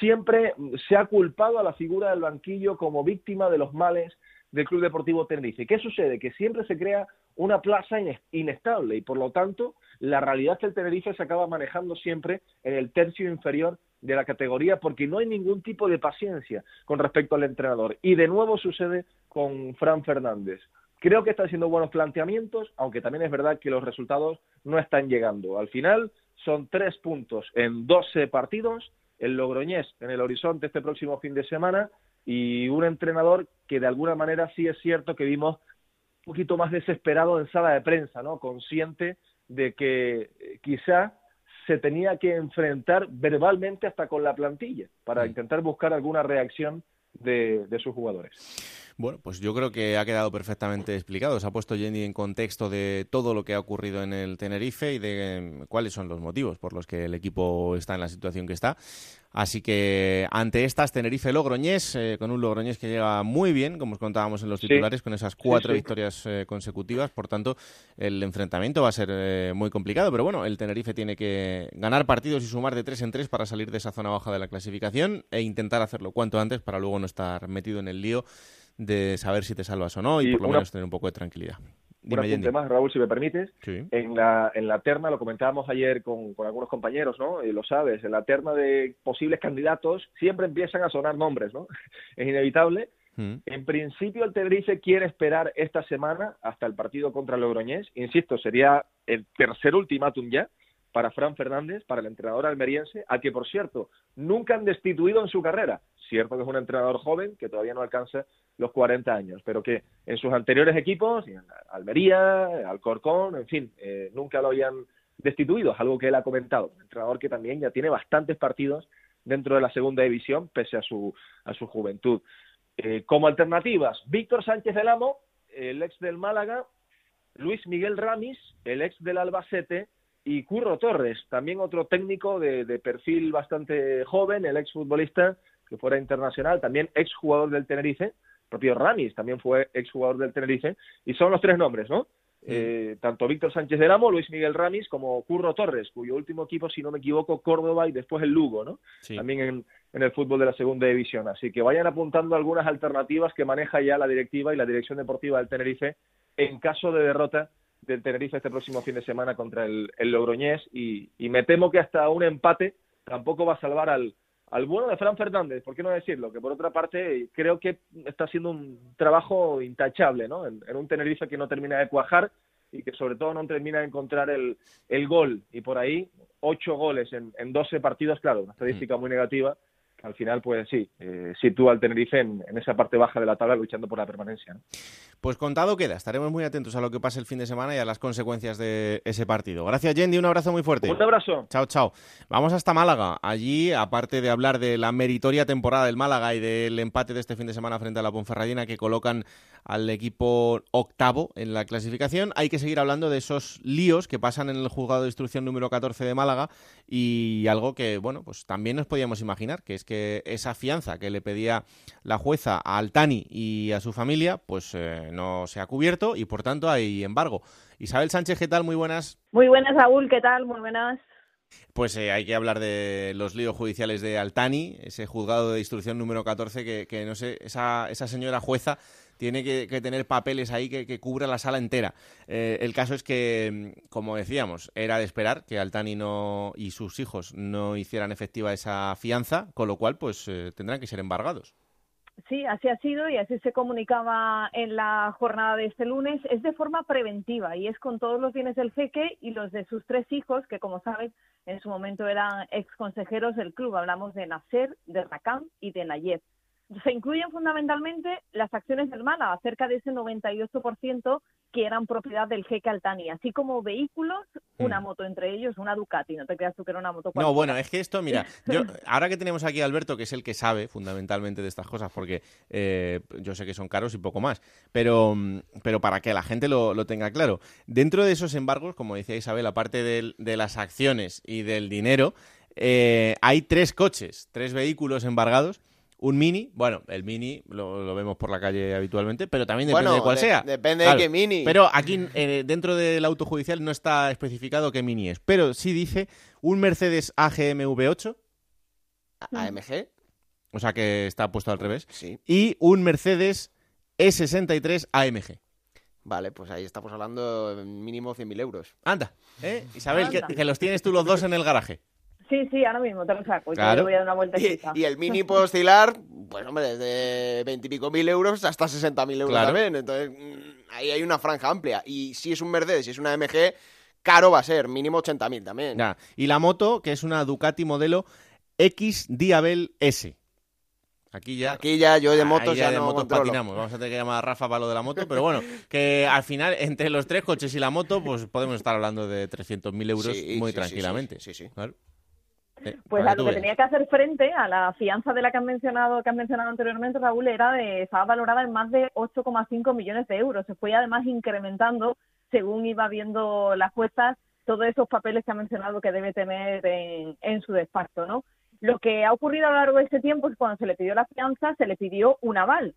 siempre se ha culpado a la figura del banquillo como víctima de los males del Club Deportivo Tenerife. ¿Qué sucede? Que siempre se crea una plaza inestable y por lo tanto la realidad es que el Tenerife se acaba manejando siempre en el tercio inferior de la categoría porque no hay ningún tipo de paciencia con respecto al entrenador. Y de nuevo sucede con Fran Fernández. Creo que está haciendo buenos planteamientos, aunque también es verdad que los resultados no están llegando. Al final son tres puntos en 12 partidos, el Logroñés en el horizonte este próximo fin de semana y un entrenador que de alguna manera sí es cierto que vimos un poquito más desesperado en sala de prensa, ¿no? Consciente de que eh, quizá se tenía que enfrentar verbalmente hasta con la plantilla para mm. intentar buscar alguna reacción de, de sus jugadores. Bueno, pues yo creo que ha quedado perfectamente explicado. Se ha puesto Jenny en contexto de todo lo que ha ocurrido en el Tenerife y de em, cuáles son los motivos por los que el equipo está en la situación que está. Así que ante estas, Tenerife Logroñés, eh, con un Logroñés que llega muy bien, como os contábamos en los titulares, con esas cuatro victorias eh, consecutivas. Por tanto, el enfrentamiento va a ser eh, muy complicado. Pero bueno, el Tenerife tiene que ganar partidos y sumar de tres en tres para salir de esa zona baja de la clasificación e intentar hacerlo cuanto antes para luego no estar metido en el lío de saber si te salvas o no y, por lo menos tener un poco de tranquilidad. Dime, un más, Raúl, si me permites. En, la, en la terna, lo comentábamos ayer con, con algunos compañeros, ¿no? Y lo sabes, en la terna de posibles candidatos siempre empiezan a sonar nombres, ¿no? es inevitable. Mm. En principio, el Tenerife quiere esperar esta semana hasta el partido contra Logroñés. Insisto, sería el tercer ultimátum ya para Fran Fernández, para el entrenador almeriense, al que, por cierto, nunca han destituido en su carrera. Cierto que es un entrenador joven que todavía no alcanza los 40 años, pero que en sus anteriores equipos, Almería, Alcorcón, en fin, eh, nunca lo habían destituido, es algo que él ha comentado. Un entrenador que también ya tiene bastantes partidos dentro de la segunda división, pese a su, a su juventud. Eh, como alternativas, Víctor Sánchez del Amo, el ex del Málaga, Luis Miguel Ramis, el ex del Albacete, y Curro Torres, también otro técnico de, de perfil bastante joven, el exfutbolista que fuera internacional, también exjugador del Tenerife, propio Ramis también fue exjugador del Tenerife, y son los tres nombres, ¿no? Eh, tanto Víctor Sánchez del Amo, Luis Miguel Ramis, como Curro Torres, cuyo último equipo, si no me equivoco, Córdoba y después el Lugo, ¿no? También en, en, el fútbol de la segunda división. Así que vayan apuntando algunas alternativas que maneja ya la directiva y la dirección deportiva del Tenerife en caso de derrota del Tenerife este próximo fin de semana contra el, el Logroñés y, y me temo que hasta un empate tampoco va a salvar al, al bueno de Fran Fernández, ¿por qué no decirlo? Que por otra parte creo que está haciendo un trabajo intachable, ¿no? En, en un Tenerife que no termina de cuajar y que sobre todo no termina de encontrar el, el gol. Y por ahí, ocho goles en, en 12 partidos, claro, una estadística muy negativa al final, pues sí, eh, sitúa al Tenerife en, en, esa parte baja de la tabla luchando por la permanencia. ¿no? Pues contado queda, estaremos muy atentos a lo que pase el fin de semana y a las consecuencias de ese partido. Gracias, Yendi, un abrazo muy fuerte. Un abrazo. Chao, chao. Vamos hasta Málaga. Allí, aparte de hablar de la meritoria temporada del Málaga y del empate de este fin de semana frente a la Ponferradina que colocan al equipo octavo en la clasificación, hay que seguir hablando de esos líos que pasan en el juzgado de instrucción número 14 de Málaga y algo que, bueno, pues también nos podíamos imaginar, que es que esa fianza que le pedía la jueza a Altani y a su familia, pues eh, no se ha cubierto y por tanto hay embargo. Isabel Sánchez, ¿qué tal? Muy buenas. Muy buenas, Raúl, ¿qué tal? Muy buenas. Pues eh, hay que hablar de los líos judiciales de Altani, ese juzgado de instrucción número 14, que, que no sé, esa, esa señora jueza tiene que, que, tener papeles ahí que, que cubra la sala entera. Eh, el caso es que, como decíamos, era de esperar que Altani no, y sus hijos no hicieran efectiva esa fianza, con lo cual pues eh, tendrán que ser embargados. Sí, así ha sido y así se comunicaba en la jornada de este lunes. Es de forma preventiva y es con todos los bienes del jeque y los de sus tres hijos, que como sabes, en su momento eran ex consejeros del club. Hablamos de Nasser, de Rakam y de Nayef. Se incluyen fundamentalmente las acciones del Málaga, cerca de ese 98% que eran propiedad del jeque Altani, así como vehículos, una mm. moto entre ellos, una Ducati, no te creas tú que era una moto. Cualquiera. No, bueno, es que esto, mira, yo, ahora que tenemos aquí a Alberto, que es el que sabe fundamentalmente de estas cosas, porque eh, yo sé que son caros y poco más, pero, pero para que la gente lo, lo tenga claro, dentro de esos embargos, como decía Isabel, aparte de, de las acciones y del dinero, eh, hay tres coches, tres vehículos embargados un mini, bueno, el mini lo, lo, vemos por la calle habitualmente, pero también depende bueno, de cuál de, sea. Depende claro, de qué mini. Pero aquí eh, dentro del auto judicial no está especificado qué mini es, pero sí dice un Mercedes AGM V8. AMG. O sea que está puesto al revés. Sí. Y un Mercedes E63 AMG. Vale, pues ahí estamos hablando mínimo 100.000 euros. Anda, ¿eh? Isabel, Anda. Que, que los tienes tú los dos en el garaje. Sí, sí, ahora mismo te lo saco. Claro. Yo voy a dar una vuelta. Y, y, el mini puede oscilar, pues hombre, desde veintipico mil euros hasta sesenta mil euros claro. también. Entonces, ahí hay una franja amplia. Y si es un Mercedes, si es una MG, caro va a ser, mínimo 80 mil también. Ya. Y la moto, que es una Ducati modelo X Diabel S. Aquí ya, Aquí ya yo de motos ya, ya de no motos controlo. patinamos. Vamos a tener que llamar a Rafa para lo de la moto, pero bueno, que al final entre los tres coches y la moto, pues podemos estar hablando de 300.000 euros Sí, muy sí, tranquilamente. sí, sí, sí. Claro. Eh, Pues a lo que tenía que hacer frente a la fianza de la que han mencionado, que han mencionado anteriormente, Raúl, era de, estaba valorada en más de 8,5 millones de euros. Se fue además incrementando según iba viendo las juezas todos esos papeles que ha mencionado que debe tener en, en su despacho, ¿no? Lo que ha ocurrido a lo largo de ese tiempo es que cuando se le pidió la fianza, se le pidió un aval.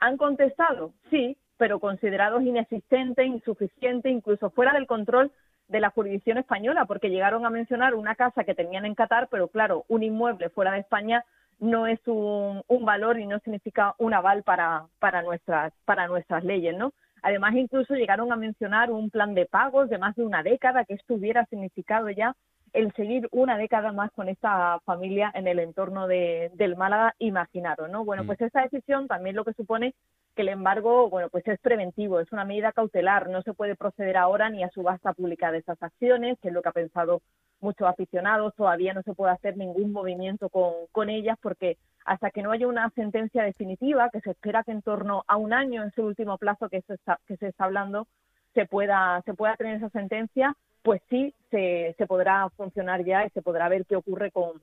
¿Han contestado? Sí, pero considerados inexistente, insuficiente, incluso fuera del control de la jurisdicción española, porque llegaron a mencionar una casa que tenían en Qatar, pero claro, un inmueble fuera de España no es un, un valor y no significa un aval para, para, nuestras, para nuestras leyes, ¿no? Además, incluso llegaron a mencionar un plan de pagos de más de una década, que esto hubiera significado ya el seguir una década más con esta familia en el entorno de, del Málaga, imaginaron, ¿no? Bueno, pues esta decisión también lo que supone que el embargo, bueno, pues es preventivo, es una medida cautelar, no se puede proceder ahora ni a subasta pública de esas acciones, que es lo que ha pensado muchos aficionados, todavía no se puede hacer ningún movimiento con, con ellas porque hasta que no haya una sentencia definitiva, que se espera que en torno a un año, en ese último plazo que se está, que se está hablando, se pueda, se pueda tener esa sentencia, pues sí se, se podrá funcionar ya y se podrá ver qué ocurre con,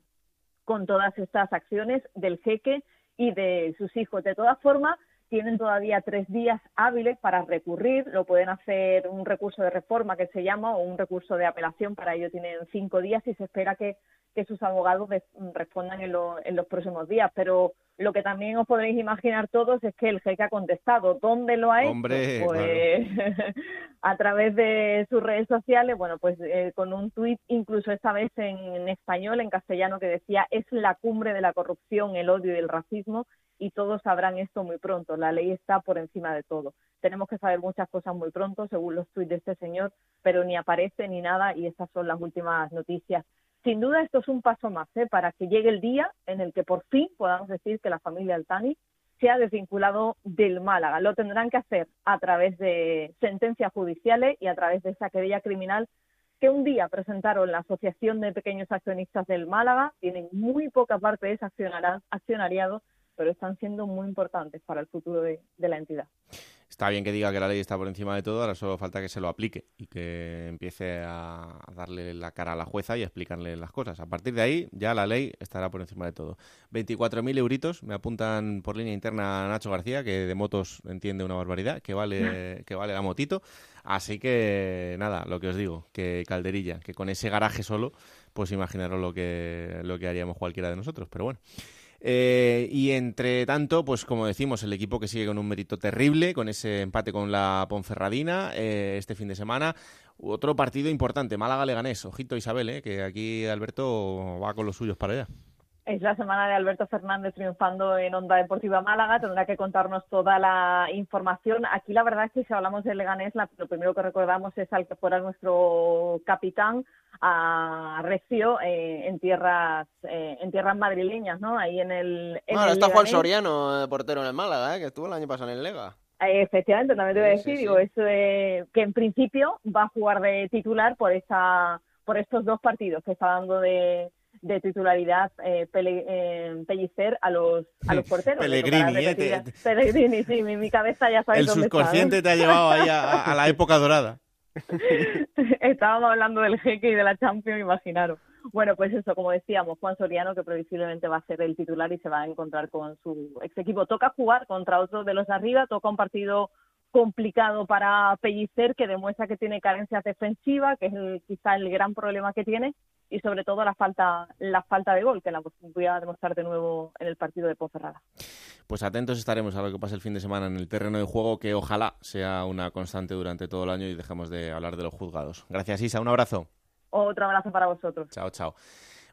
con todas estas acciones del jeque y de sus hijos. De todas formas, tienen todavía tres días hábiles para recurrir, lo pueden hacer un recurso de reforma que se llama o un recurso de apelación, para ello tienen cinco días y se espera que, sus abogados respondan en, en los próximos días. Pero lo que también os podréis imaginar todos es que el jeque ha contestado. ¿Dónde lo ha hecho? pues a través de sus redes sociales, bueno, pues eh, con un tuit incluso esta vez en, español, en castellano, que decía es la cumbre de la corrupción, el odio y el racismo y todos sabrán esto muy pronto. La ley está por encima de todo. Tenemos que saber muchas cosas muy pronto, según los tuits de este señor, pero ni aparece ni nada y estas son las últimas noticias sin duda esto es un paso más ¿eh? para que llegue el día en el que por fin podamos decir que la familia Altani se ha desvinculado del Málaga. Lo tendrán que hacer a través de sentencias judiciales y a través de esa querella criminal que un día presentaron la Asociación de Pequeños Accionistas del Málaga. Tienen muy poca parte de ese accionariado, pero están siendo muy importantes para el futuro de la entidad. Está bien que diga que la ley está por encima de todo, ahora solo falta que se lo aplique y que empiece a darle la cara a la jueza y a explicarle las cosas. A partir de ahí, ya la ley estará por encima de todo. 24.000 euritos, me apuntan por línea interna Nacho García, que de motos entiende una barbaridad, que vale, que vale la motito. Así que, nada, lo que os digo, que calderilla, que con ese garaje solo, pues imaginaros lo que, lo que haríamos cualquiera de nosotros. Pero bueno. Eh, y entre tanto, pues como decimos, el equipo que sigue con un mérito terrible, con ese empate con la Ponferradina eh, este fin de semana. Otro partido importante, Málaga-Leganés. Ojito Isabel, eh, que aquí Alberto va con los suyos para allá. Es la semana de Alberto Fernández triunfando en Onda Deportiva Málaga. Tendrá que contarnos toda la información. Aquí la verdad es que si hablamos de Leganés, lo primero que recordamos es al que fuera nuestro capitán, a Recio, eh, en tierras eh, en tierras madrileñas, ¿no? Ahí en el. En bueno, está Juan Soriano, eh, portero en el Málaga, que estuvo el año pasado en el Lega. efectivamente, también te voy a decir, digo, eso que en principio va a jugar de titular por esa por estos dos partidos que está dando de de titularidad eh, eh, Pellicer a los, a los porteros. Pellegrini, eh, Pellegrini, sí, mi, cabeza ya sabe El subconsciente te ha llevado ahí a, la época dorada. Estábamos hablando del jeque y de la Champions, imaginaros. Bueno, pues eso, como decíamos, Juan Soriano, que previsiblemente va a ser el titular y se va a encontrar con su ex equipo. Toca jugar contra otro de los de arriba, toca un partido complicado para Pellicer, que demuestra que tiene carencias defensivas, que es quizá el gran problema que tiene, y sobre todo la falta la falta de gol que la voy a demostrar de nuevo en el partido de Ponferrada. Pues atentos estaremos a lo que pase el fin de semana en el terreno de juego que ojalá sea una constante durante todo el año y dejemos de hablar de los juzgados. Gracias Isa, un abrazo. Otro abrazo para vosotros. Chao, chao.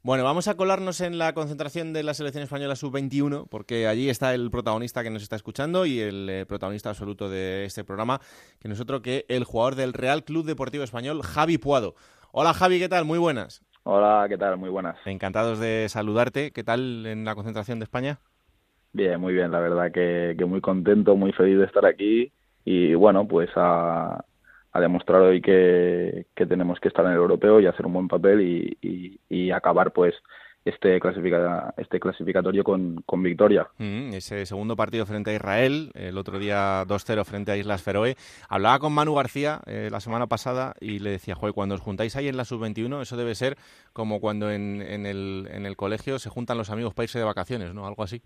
Bueno, vamos a colarnos en la concentración de la selección española sub-21, porque allí está el protagonista que nos está escuchando y el eh, protagonista absoluto de este programa, que no es otro que el jugador del Real Club Deportivo Español, Javi Puado. Hola Javi, ¿qué tal? Muy buenas. Hola, ¿qué tal? Muy buenas. Encantados de saludarte. ¿Qué tal en la concentración de España? Bien, muy bien, la verdad que, muy contento, muy feliz de estar aquí y bueno, pues a, demostrar hoy que, tenemos que estar en el europeo y hacer un buen papel y, y acabar pues este, clasifica, este clasificatorio con, con victoria. Mm, ese segundo partido frente a Israel, el otro día 2-0 frente a Islas Feroe. Hablaba con Manu García eh, la semana pasada y le decía, joder, cuando os juntáis ahí en la sub-21, eso debe ser como cuando en, en, el, en el colegio se juntan los amigos para irse de vacaciones, ¿no? Algo así.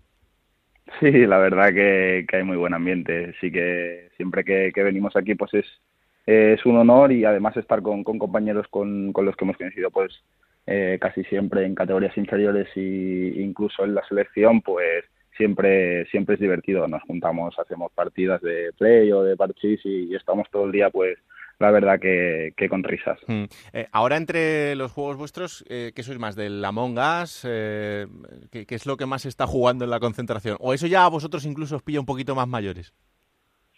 Sí, la verdad que, que hay muy buen ambiente. Sí que siempre que, que venimos aquí, pues es, es un honor y además estar con, con compañeros con, con los que hemos conocido, pues eh, casi siempre en categorías inferiores e incluso en la selección, pues siempre siempre es divertido. Nos juntamos, hacemos partidas de play o de parchís y, estamos todo el día, pues la verdad que, con risas. Hmm. Eh, ahora entre los juegos vuestros, eh, ¿qué sois más? ¿Del Among Us? Eh, ¿qué, ¿qué, es lo que más está jugando en la concentración? ¿O eso ya a vosotros incluso os pilla un poquito más mayores?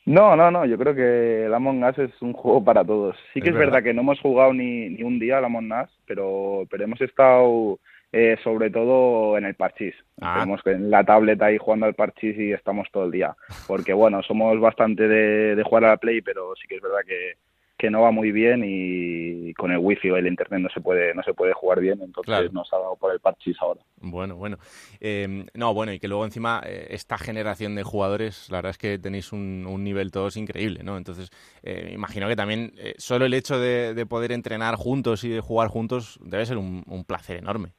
No, no, no, yo creo que el Among Us es un juego para todos. Sí que es, verdad. que no hemos jugado ni, ni un día al Among Us, pero, pero hemos estado eh, sobre todo en el parchís. Ah. Estamos en la tableta ahí jugando al parchís y estamos todo el día. Porque bueno, somos bastante de, de jugar a la Play, pero sí que es verdad que, que no va muy bien y con el wifi o el internet no se puede no se puede jugar bien entonces nos ha dado por el parchís ahora. Bueno bueno. Em, no bueno y que luego encima eh, esta generación de jugadores la verdad es que tenéis un, nivel todos increíble no entonces eh, imagino que también eh, solo el hecho de, poder entrenar juntos y de jugar juntos debe ser un, placer enorme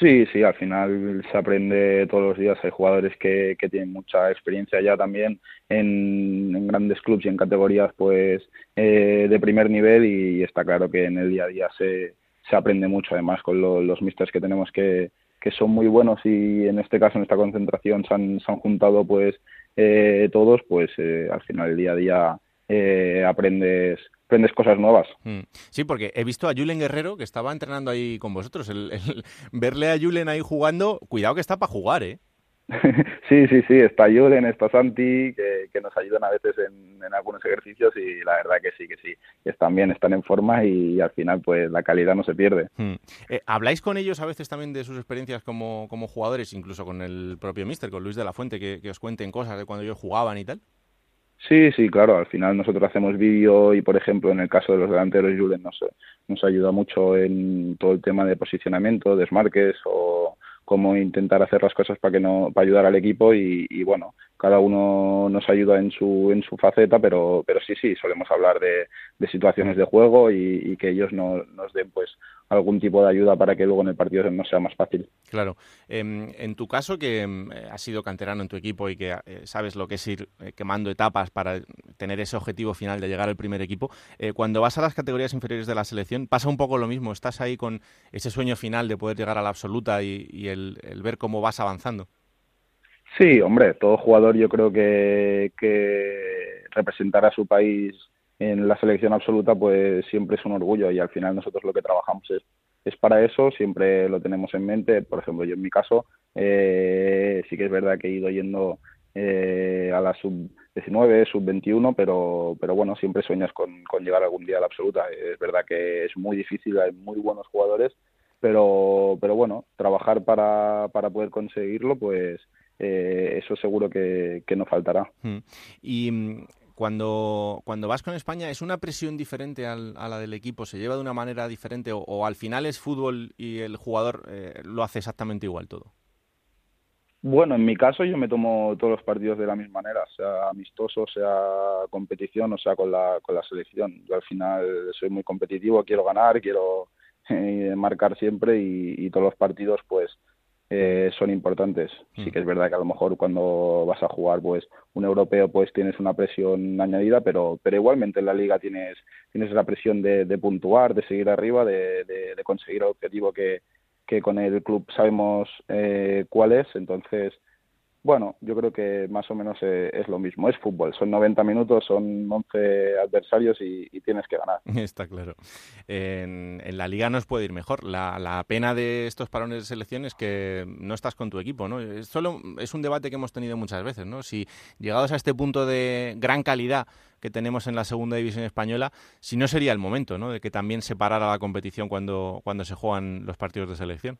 Sí, sí, al final se aprende todos los días. Hay jugadores que, que tienen mucha experiencia ya también en, grandes clubes y en categorías pues eh, de primer nivel y, está claro que en el día a día se, se aprende mucho además con los misters que tenemos que, que son muy buenos y en este caso en esta concentración se han, se han juntado pues eh, todos pues eh, al final el día a día eh, aprendes aprendes cosas nuevas. Mm. Sí, porque he visto a Julen Guerrero que estaba entrenando ahí con vosotros. El, verle a Julen ahí jugando, cuidado que está para jugar, ¿eh? sí, sí, sí, está Julen, está Santi, que, nos ayudan a veces en, algunos ejercicios y la verdad que sí, que sí, están bien, están en forma y, al final pues la calidad no se pierde. Mm. Eh, ¿Habláis con ellos a veces también de sus experiencias como, como jugadores, incluso con el propio Mister, con Luis de la Fuente, que, que os cuenten cosas de cuando ellos jugaban y tal? Sí, sí, claro. Al final nosotros hacemos vídeo y, por ejemplo, en el caso de los delanteros, Julen nos, nos ayuda mucho en todo el tema de posicionamiento, desmarques o cómo intentar hacer las cosas para que no para ayudar al equipo y, y, bueno cada uno nos ayuda en su en su faceta pero pero sí sí solemos hablar de, situaciones de juego y, y que ellos no, nos den pues algún tipo de ayuda para que luego en el partido no sea más fácil. Claro. Em, en tu caso, que em, has sido canterano en tu equipo y que eh, sabes lo que es ir eh, quemando etapas para tener ese objetivo final de llegar al primer equipo, eh, cuando vas a las categorías inferiores de la selección, pasa un poco lo mismo. Estás ahí con ese sueño final de poder llegar a la absoluta y, el, ver cómo vas avanzando. Sí, hombre, todo jugador yo creo que, representar a su país en la selección absoluta pues siempre es un orgullo y al final nosotros lo que trabajamos es, es para eso, siempre lo tenemos en mente, por ejemplo yo en mi caso eh, sí que es verdad que he ido yendo eh, a la sub-19, sub-21, pero, pero bueno, siempre sueñas con, con llegar algún día a la absoluta. Es verdad que es muy difícil, hay muy buenos jugadores, pero, pero bueno, trabajar para, para poder conseguirlo, pues eh, eso seguro que, que no faltará. Hmm. Y mm, cuando, cuando vas con España, ¿es una presión diferente a la del equipo? ¿Se lleva de una manera diferente o, al final es fútbol y el jugador eh, lo hace exactamente igual todo? Bueno, en mi caso yo me tomo todos los partidos de la misma manera, sea amistoso, sea competición o sea con la, con la selección. Yo al final soy muy competitivo, quiero ganar, quiero eh, marcar siempre y, y todos los partidos pues eh, son importantes. Sí mm. que es verdad que a lo mejor cuando vas a jugar pues un europeo pues tienes una presión añadida, pero pero igualmente en la liga tienes tienes la presión de, puntuar, de seguir arriba, de, de, conseguir el objetivo que, que con el club sabemos eh, cuál es. Entonces bueno, yo creo que más o menos eh, es lo mismo. Es fútbol. Son 90 minutos, son 11 adversarios y, tienes que ganar. Está claro. En, la liga no os puede ir mejor. La, pena de estos parones de selección es que no estás con tu equipo, ¿no? Es, solo, es un debate que hemos tenido muchas veces, ¿no? Si llegados a este punto de gran calidad que tenemos en la segunda división española, si no sería el momento, ¿no? De que también se parara la competición cuando, cuando se juegan los partidos de selección.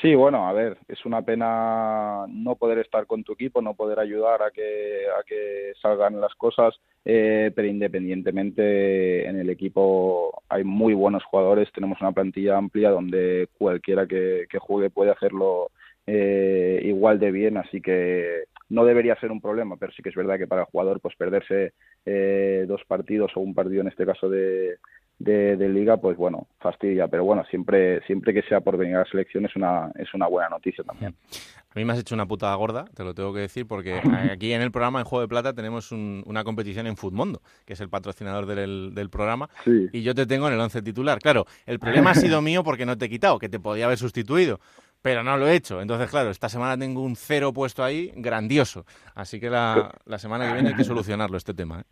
Sí, bueno, a ver, es una pena no poder estar con tu equipo, no poder ayudar a que, a que salgan las cosas, eh, pero independientemente en el equipo hay muy buenos jugadores, tenemos una plantilla amplia donde cualquiera que, juegue puede hacerlo eh, igual de bien, así que no debería ser un problema, pero sí que es verdad que para el jugador pues perderse eh, dos partidos o un partido en este caso de, de, liga, pues bueno, fastidia. Pero bueno, siempre, siempre que sea por venir a la selección es una, es una buena noticia también. A mí me has hecho una putada gorda, te lo tengo que decir, porque aquí en el programa en Juego de Plata tenemos una competición en Futmundo, que es el patrocinador del, del programa, y yo te tengo en el 11 titular. Claro, el problema ha sido mío porque no te he quitado, que te podía haber sustituido pero no lo he hecho. Entonces, claro, esta semana tengo un cero puesto ahí, grandioso. Así que la, la semana que viene hay que solucionarlo este tema. ¿eh?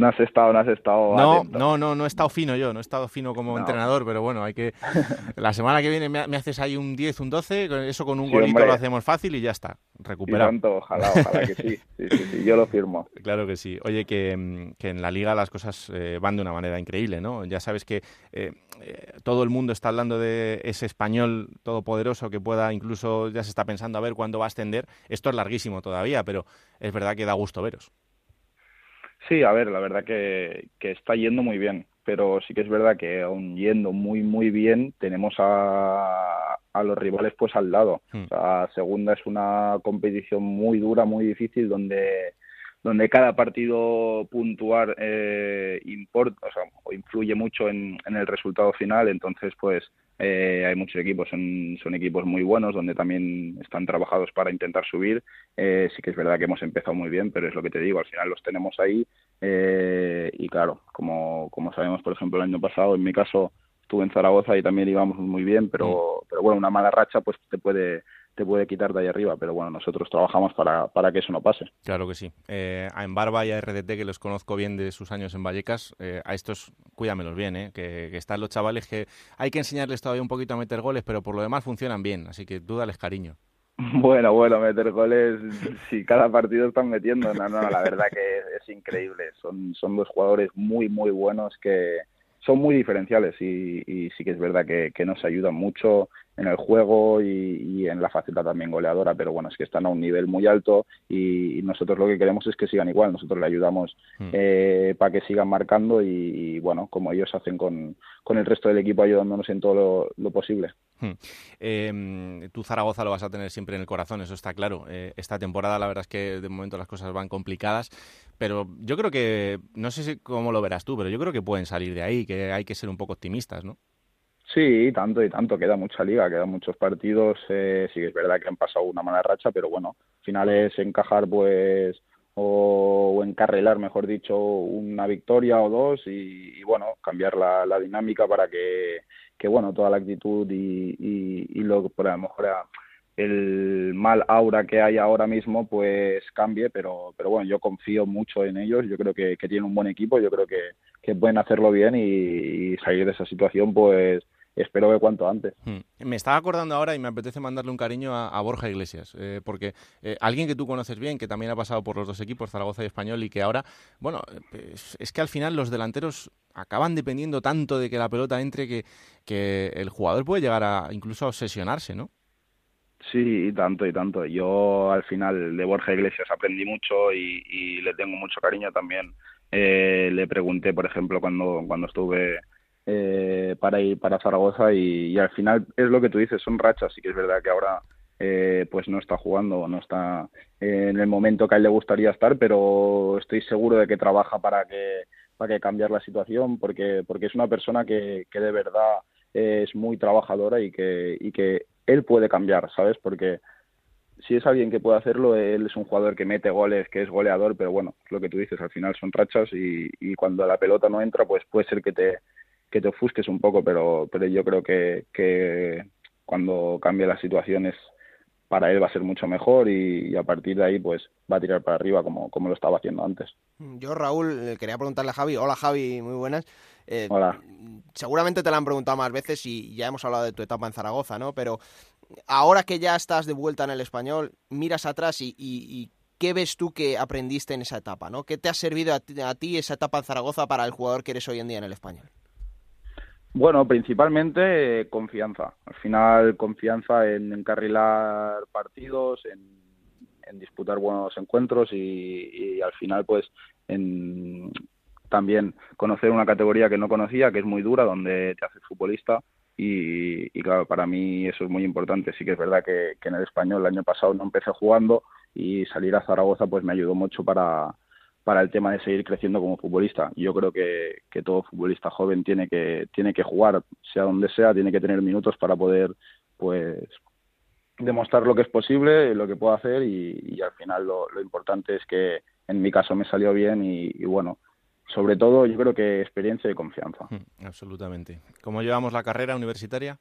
No has estado, no has estado. No, no, no, no he estado fino yo, no he estado fino como entrenador, pero bueno, hay que. La semana que viene me, haces ahí un 10, un 12, eso con un golito lo hacemos fácil y ya está, recuperado. ojalá, ojalá que sí. Sí, sí, yo lo firmo. Claro que sí. Oye, que, en la liga las cosas eh, van de una manera increíble, ¿no? Ya sabes que eh, eh, todo el mundo está hablando de ese español todopoderoso que pueda, incluso ya se está pensando a ver cuándo va a ascender. Esto es larguísimo todavía, pero es verdad que da gusto veros. Sí, a ver, la verdad que, que está yendo muy bien, pero sí que es verdad que aún yendo muy, muy bien, tenemos a, a los rivales pues al lado. Hmm. O sea, segunda es una competición muy dura, muy difícil, donde donde cada partido puntual eh, importa, o sea, influye mucho en, en, el resultado final, entonces pues eh, hay muchos equipos, son, son equipos muy buenos, donde también están trabajados para intentar subir, eh, sí que es verdad que hemos empezado muy bien, pero es lo que te digo, al final los tenemos ahí eh, y claro, como, como sabemos, por ejemplo, el año pasado, en mi caso, estuve en Zaragoza y también íbamos muy bien, pero, pero bueno, una mala racha pues te puede te puede quitar de ahí arriba, pero bueno, nosotros trabajamos para, para que eso no pase. Claro que sí. Eh, a Embarba y a RDT, que los conozco bien de sus años en Vallecas, eh, a estos cuídamelos bien, eh, que, que, están los chavales que hay que enseñarles todavía un poquito a meter goles, pero por lo demás funcionan bien, así que tú dales cariño. Bueno, bueno, meter goles, si cada partido están metiendo, no, no, la verdad que es, increíble. Son, son dos jugadores muy, muy buenos que, son muy diferenciales y, y, sí que es verdad que, que, nos ayudan mucho en el juego y, y, en la faceta también goleadora, pero bueno, es que están a un nivel muy alto y, y nosotros lo que queremos es que sigan igual, nosotros le ayudamos mm. eh, para que sigan marcando y, bueno, como ellos hacen con, con, el resto del equipo ayudándonos en todo lo, lo posible. Hmm. Eh, tú Zaragoza lo vas a tener siempre en el corazón, eso está claro. Eh, esta temporada la verdad es que de momento las cosas van complicadas, pero yo creo que, no sé si cómo lo verás tú, pero yo creo que pueden salir de ahí, que hay que ser un poco optimistas, ¿no? Sí, tanto y tanto, queda mucha liga, quedan muchos partidos, eh, sí que es verdad que han pasado una mala racha, pero bueno, al final es encajar pues o, encarrilar, mejor dicho, una victoria o dos y, bueno, cambiar la, dinámica para que, que, bueno, toda la actitud y, y, lo por a lo mejor el mal aura que hay ahora mismo pues cambie, pero, pero bueno, yo confío mucho en ellos, yo creo que, que tienen un buen equipo, yo creo que, que pueden hacerlo bien y, y salir de esa situación pues espero que cuanto antes. Hmm. Me estaba acordando ahora y me apetece mandarle un cariño a, a Borja Iglesias, eh, porque eh, alguien que tú conoces bien, que también ha pasado por los dos equipos, Zaragoza y Español, y que ahora, bueno, pues, es que al final los delanteros acaban dependiendo tanto de que la pelota entre que, que el jugador puede llegar a incluso a obsesionarse, ¿no? Sí, y tanto y tanto. Yo al final de Borja Iglesias aprendí mucho y, y le tengo mucho cariño también. Eh, le pregunté, por ejemplo, cuando, cuando estuve eh, para ir para Zaragoza y, al final es lo que tú dices, son rachas, sí que es verdad que ahora eh, pues no está jugando, no está en el momento que a él le gustaría estar, pero estoy seguro de que trabaja para que para que cambiar la situación porque porque es una persona que, que de verdad es muy trabajadora y que y que él puede cambiar, ¿sabes? Porque si es alguien que puede hacerlo, él es un jugador que mete goles, que es goleador, pero bueno, lo que tú dices, al final son rachas y, y cuando la pelota no entra, pues puede ser que te que te ofusques un poco, pero, pero yo creo que, que cuando cambie las situaciones para él va a ser mucho mejor y, y, a partir de ahí pues va a tirar para arriba como, como lo estaba haciendo antes. Yo, Raúl, quería preguntarle a Javi. Hola Javi, muy buenas. Eh, Hola. Seguramente te la han preguntado más veces y ya hemos hablado de tu etapa en Zaragoza, ¿no? Pero ahora que ya estás de vuelta en el español, miras atrás y, y, y ¿qué ves tú que aprendiste en esa etapa, ¿no? ¿Qué te ha servido a ti, a ti esa etapa en Zaragoza para el jugador que eres hoy en día en el español? Bueno, principalmente eh, confianza. Al final, confianza en encarrilar partidos, en, disputar buenos encuentros y, y, al final, pues, en también conocer una categoría que no conocía, que es muy dura, donde te haces futbolista. Y, y claro, para mí eso es muy importante. Sí que es verdad que, que en el español el año pasado no empecé jugando y salir a Zaragoza pues me ayudó mucho para, para el tema de seguir creciendo como futbolista. Yo creo que, que, todo futbolista joven tiene que, tiene que jugar, sea donde sea, tiene que tener minutos para poder pues demostrar lo que es posible, lo que puedo hacer y, y al final lo, lo, importante es que en mi caso me salió bien y, y, bueno, sobre todo yo creo que experiencia y confianza. Absolutamente. ¿Cómo llevamos la carrera universitaria?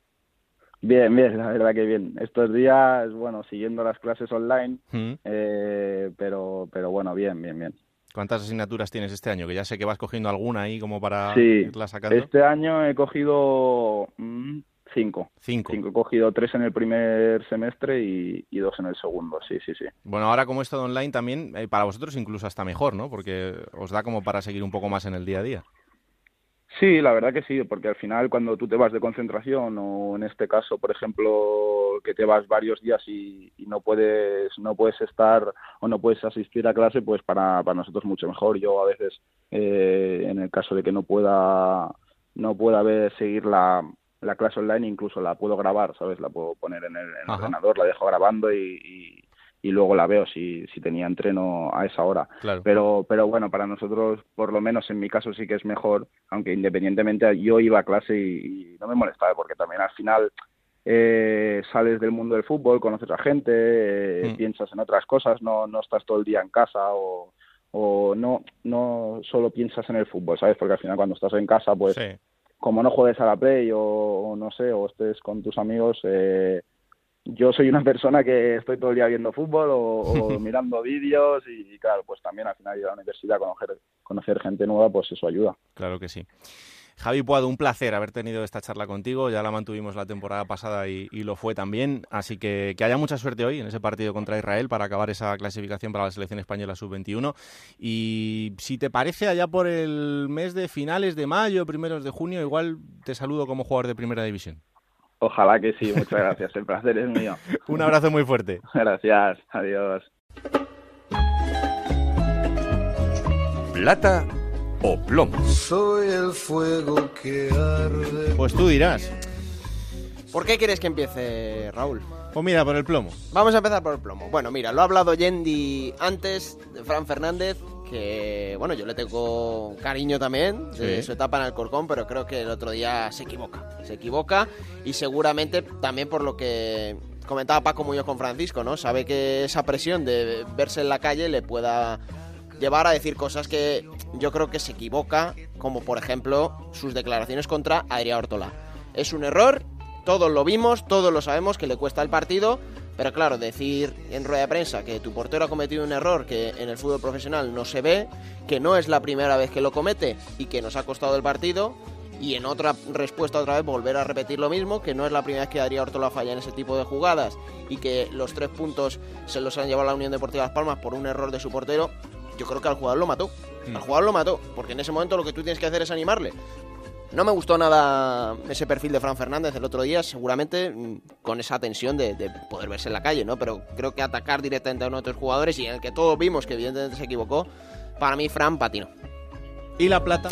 Bien, bien, la verdad que bien. Estos días, bueno, siguiendo las clases online, ¿Mm? eh, pero, pero bueno, bien, bien, bien. ¿Cuántas asignaturas tienes este año? Que ya sé que vas cogiendo alguna ahí como para sí, irla sacando. Este año he cogido mmm, cinco. cinco. Cinco. He cogido tres en el primer semestre y, y, dos en el segundo, sí, sí, sí. Bueno, ahora como es todo online también, eh, para vosotros incluso hasta mejor, ¿no? Porque os da como para seguir un poco más en el día a día. Sí, la verdad que sí, porque al final cuando tú te vas de concentración o en este caso, por ejemplo, que te vas varios días y, y no puedes no puedes estar o no puedes asistir a clase, pues para, para nosotros mucho mejor. Yo a veces, eh, en el caso de que no pueda no pueda ver seguir la, la clase online, incluso la puedo grabar, ¿sabes? La puedo poner en el, en el ordenador, la dejo grabando y, y y luego la veo si, si tenía entreno a esa hora. Pero, pero bueno, para nosotros, por lo menos en mi caso sí que es mejor, aunque independientemente yo iba a clase y, no me molestaba, porque también al final eh, sales del mundo del fútbol, conoces a gente, eh, mm. piensas en otras cosas, no, no estás todo el día en casa o, o no, no solo piensas en el fútbol, ¿sabes? Porque al final cuando estás en casa, pues como no juegues a la play o, no sé, o estés con tus amigos, eh, yo soy una persona que estoy todo el día viendo fútbol o, mirando vídeos y, claro, pues también al final ir a la universidad, conocer, conocer gente nueva, pues eso ayuda. Claro que sí. Javi Puado, un placer haber tenido esta charla contigo. Ya la mantuvimos la temporada pasada y, lo fue también. Así que que haya mucha suerte hoy en ese partido contra Israel para acabar esa clasificación para la selección española sub-21. Y si te parece, allá por el mes de finales de mayo, primeros de junio, igual te saludo como jugador de primera división. Ojalá que sí, muchas gracias. El placer es mío. Un abrazo muy fuerte. Gracias, adiós. Plata o plomo. Soy el fuego que arde. Pues tú dirás. ¿Por qué quieres que empiece, Raúl? Pues mira, por el plomo. Vamos a empezar por el plomo. Bueno, mira, lo ha hablado Yendi antes, de Fran Fernández, que, bueno, yo le tengo cariño también de su etapa en el Corcón, pero creo que el otro día se equivoca. Se equivoca y seguramente también por lo que comentaba Paco Muñoz con Francisco, ¿no? Sabe que esa presión de verse en la calle le pueda llevar a decir cosas que yo creo que se equivoca, como por ejemplo sus declaraciones contra Adrián Ortola. Es un error, todos lo vimos, todos lo sabemos que le cuesta el partido, pero claro, decir en rueda de prensa que tu portero ha cometido un error que en el fútbol profesional no se ve, que no es la primera vez que lo comete y que nos ha costado el partido, y en otra respuesta otra vez volver a repetir lo mismo, que no es la primera vez que Adrián Ortola falla en ese tipo de jugadas y que los tres puntos se los han llevado a la Unión Deportiva Las Palmas por un error de su portero, yo creo que al jugador lo mató. Mm. Al jugador lo mató, porque en ese momento lo que tú tienes que hacer es animarle. No me gustó nada ese perfil de Fran Fernández el otro día, seguramente mm, con esa tensión de, poder verse en la calle, ¿no? Pero creo que atacar directamente a uno de otros jugadores y en el que todos vimos que evidentemente se equivocó, para mí Fran patinó. ¿Y la plata?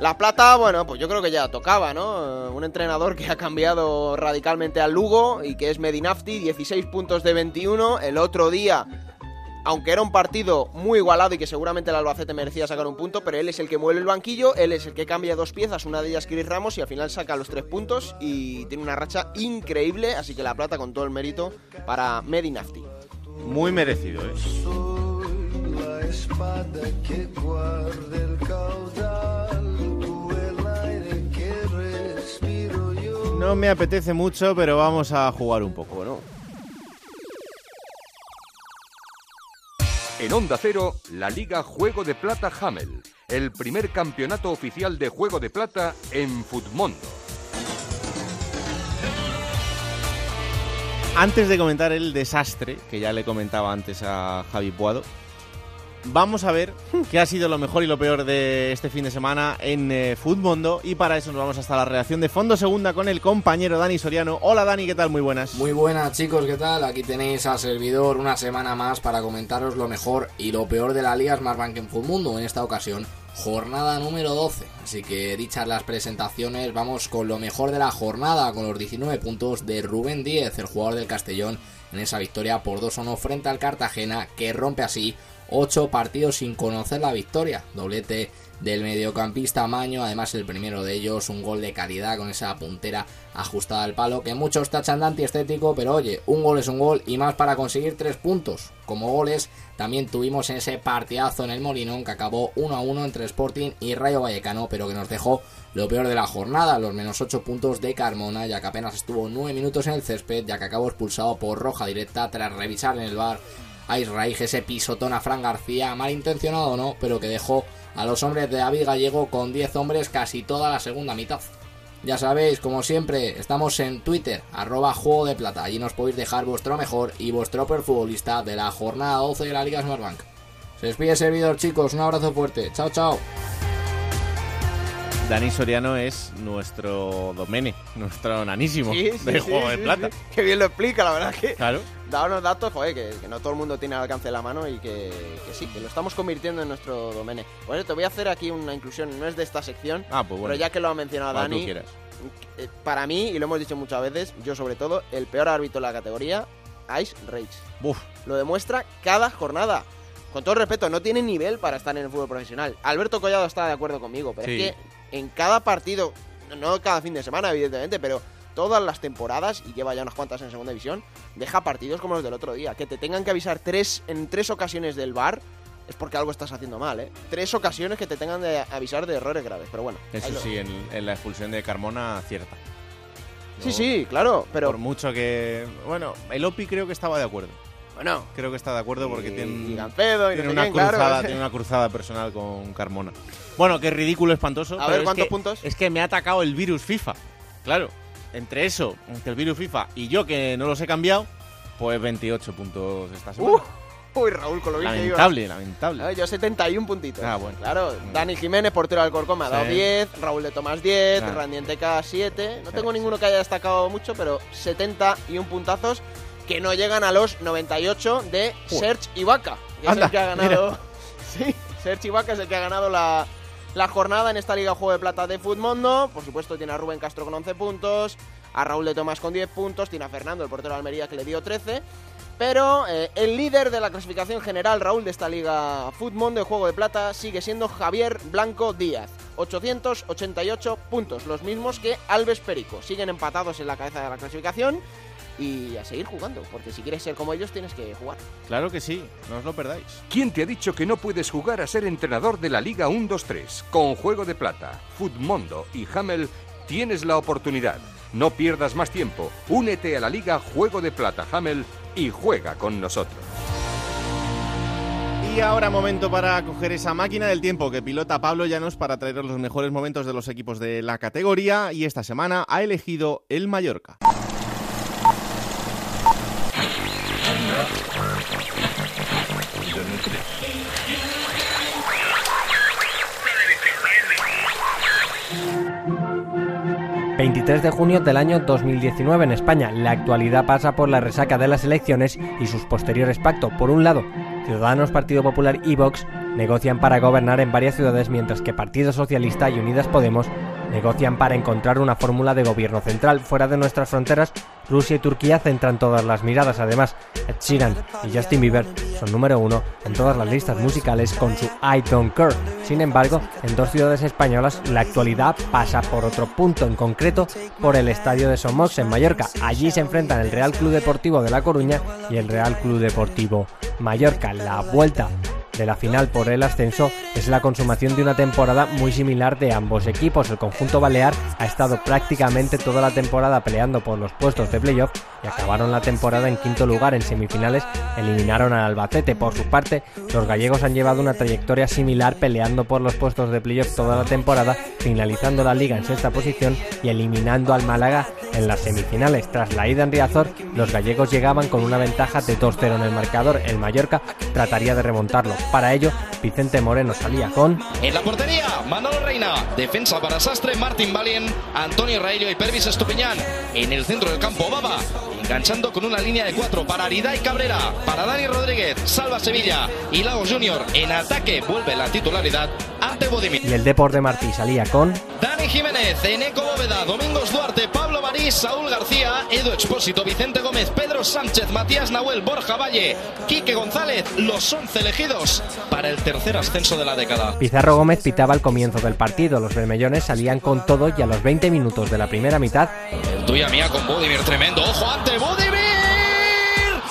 La plata, bueno, pues yo creo que ya tocaba, ¿no? Un entrenador que ha cambiado radicalmente al Lugo y que es Medinafti, 16 puntos de 21. El otro día aunque era un partido muy igualado y que seguramente el Albacete merecía sacar un punto, pero él es el que mueve el banquillo, él es el que cambia dos piezas, una de ellas Chris Ramos y al final saca los tres puntos y tiene una racha increíble, así que la plata con todo el mérito para Medinafti. Muy merecido, ¿eh? No me apetece mucho, pero vamos a jugar un poco, ¿no? En Onda Cero, la Liga Juego de Plata Hamel, el primer campeonato oficial de Juego de Plata en Futmundo. Antes de comentar el desastre, que ya le comentaba antes a Javi Puado, vamos a ver qué ha sido lo mejor y lo peor de este fin de semana en eh, Futmundo y para eso nos vamos hasta la redacción de Fondo Segunda con el compañero Dani Soriano. Hola Dani, ¿qué tal? Muy buenas. Muy buenas chicos, ¿qué tal? Aquí tenéis al servidor una semana más para comentaros lo mejor y lo peor de la Liga Smartbank en Futmundo, en esta ocasión jornada número 12. Así que dichas las presentaciones, vamos con lo mejor de la jornada, con los 19 puntos de Rubén Díez, el jugador del Castellón, en esa victoria por 2-1 frente al Cartagena, que rompe así 8 partidos sin conocer la victoria. Doblete del mediocampista Maño, además el primero de ellos, un gol de calidad con esa puntera ajustada al palo, que muchos tachan de antiestético, pero oye, un gol es un gol y más para conseguir 3 puntos. Como goles, también tuvimos ese partidazo en el Molinón que acabó 1 a 1 entre Sporting y Rayo Vallecano, pero que nos dejó lo peor de la jornada, los menos 8 puntos de Carmona, ya que apenas estuvo 9 minutos en el césped, ya que acabó expulsado por roja directa tras revisar en el bar a Israel ese pisotón a Fran García, malintencionado o no, pero que dejó a los hombres de David Gallego con 10 hombres casi toda la segunda mitad. Ya sabéis, como siempre, estamos en Twitter, arroba juego de plata. Allí nos podéis dejar vuestro mejor y vuestro peor futbolista de la jornada 12 de la Liga Smartbank. Se despide el servidor, chicos. Un abrazo fuerte. Chao, chao. Dani Soriano es nuestro domene, nuestro nanísimo de Juego de Plata. Qué bien lo explica, la verdad que. Claro. Da unos datos, joder, que, no todo el mundo tiene al alcance de la mano y que, sí, que lo estamos convirtiendo en nuestro domene. Bueno, te voy a hacer aquí una inclusión, no es de esta sección, ah, pues bueno. pero ya que lo ha mencionado Dani, eh, para mí, y lo hemos dicho muchas veces, yo sobre todo, el peor árbitro de la categoría Ice Rage. Lo demuestra cada jornada. Con todo respeto, no tiene nivel para estar en el fútbol profesional. Alberto Collado está de acuerdo conmigo, pero Sí. es que en cada partido, no cada fin de semana, evidentemente, pero todas las temporadas, y lleva ya unas cuantas en segunda división, deja partidos como los del otro día. Que te tengan que avisar tres, en tres ocasiones del bar es porque algo estás haciendo mal, ¿eh? Tres ocasiones que te tengan de avisar de errores graves, pero bueno. Eso lo- sí, en, en la expulsión de Carmona, cierta. Sí, sí, claro, pero... Por mucho que... Bueno, el Opi creo que estaba de acuerdo. Bueno. Creo que está de acuerdo porque Y tiene, y no tiene, sé una quién, claro. cruzada, tiene una cruzada personal con Carmona. Bueno, qué ridículo espantoso. A ver, es ¿cuántos que- puntos? Es que me ha atacado el virus FIFA. Claro, entre eso, entre el virus FIFA y yo que no los he cambiado, pues 28 puntos esta semana. Uh, uy, Raúl, con lo bien que ibas. lamentable, lamentable. Ah, Yo 71 puntitos. Ah, bueno. Claro, Dani Jiménez, portero del Alcorcón, me ha dado Sí. 10, Raúl de Tomás 10, Ah. Randy Enteca 7. No tengo ninguno que haya destacado mucho, pero 71 puntazos que no llegan a los 98 de. Serge Ibaka, que es el que ha ganado. Sí, Serge Ibaka es el que ha ganado la, la jornada en esta Liga Juego de Plata de Futmundo. Por supuesto, tiene a Rubén Castro con 11 puntos, a Raúl de Tomás con 10 puntos, tiene a Fernando, el portero de Almería, que le dio 13. Pero eh, el líder de la clasificación general, Raúl, de esta Liga Futmundo de Juego de Plata, sigue siendo Javier Blanco Díaz. 888 puntos, los mismos que Alves Perico. Siguen empatados en la cabeza de la clasificación y a seguir jugando, porque si quieres ser como ellos tienes que jugar. Claro que sí, no os lo perdáis. ¿Quién te ha dicho que no puedes jugar a ser entrenador de la Liga 1-2-3? Con Juego de Plata, Futmundo y Hamel tienes la oportunidad. No pierdas más tiempo. Únete a la Liga Juego de Plata Hamel y juega con nosotros. Y ahora momento para coger esa máquina del tiempo que pilota Pablo Llanos para traeros los mejores momentos de los equipos de la categoría y esta semana ha elegido el Mallorca. Mm. 23 de junio del año 2019 en España. La actualidad pasa por la resaca de las elecciones y sus posteriores pactos. Por un lado, Ciudadanos, Partido Popular y Vox negocian para gobernar en varias ciudades, mientras que Partido Socialista y Unidas Podemos negocian para encontrar una fórmula de gobierno central. Fuera de nuestras fronteras, Rusia y Turquía centran todas las miradas. Además, Ed Sheeran y Justin Bieber son número uno en todas las listas musicales con su I Don't Care. Sin embargo, en dos ciudades españolas la actualidad pasa por otro punto, en concreto por el estadio de Somox en Mallorca. Allí se enfrentan el Real Club Deportivo de La Coruña y el Real Club Deportivo Mallorca. La vuelta de la final por el ascenso es la consumación de una temporada muy similar de ambos equipos. El conjunto balear ha estado prácticamente toda la temporada peleando por los puestos de playoff y acabaron la temporada en quinto lugar en semifinales, eliminaron al Albacete. Por su parte, los gallegos han llevado una trayectoria similar peleando por los puestos de playoff toda la temporada, finalizando la liga en sexta posición y eliminando al Málaga en las semifinales. Tras la ida en Riazor, los gallegos llegaban con una ventaja de 2-0 en el marcador. El Mallorca trataría de remontarlo. Para ello, Vicente Moreno salía con En la portería, Manolo Reina. Defensa para Sastre, Martín Valien, Antonio Raello y Pervis Estupiñán. En el centro del campo, Baba. Enganchando con una línea de cuatro para Aridai Cabrera, para Dani Rodríguez, Salva Sevilla y Lagos Junior. En ataque vuelve la titularidad ante Bodimir. y el Depor de Martí salía con Dani Jiménez, Eneco Bóveda, Domingos Duarte, Pablo Marís, Saúl García, Edu Expósito, Vicente Gómez, Pedro Sánchez, Matías Nahuel, Borja Valle, Quique González, los 11 elegidos para el tercer ascenso de la década. Pizarro Gómez pitaba al comienzo del partido. Los bermellones salían con todo y a los 20 minutos de la primera mitad Tuya mía con Bodimir, tremendo. Ojo ante Bodimir.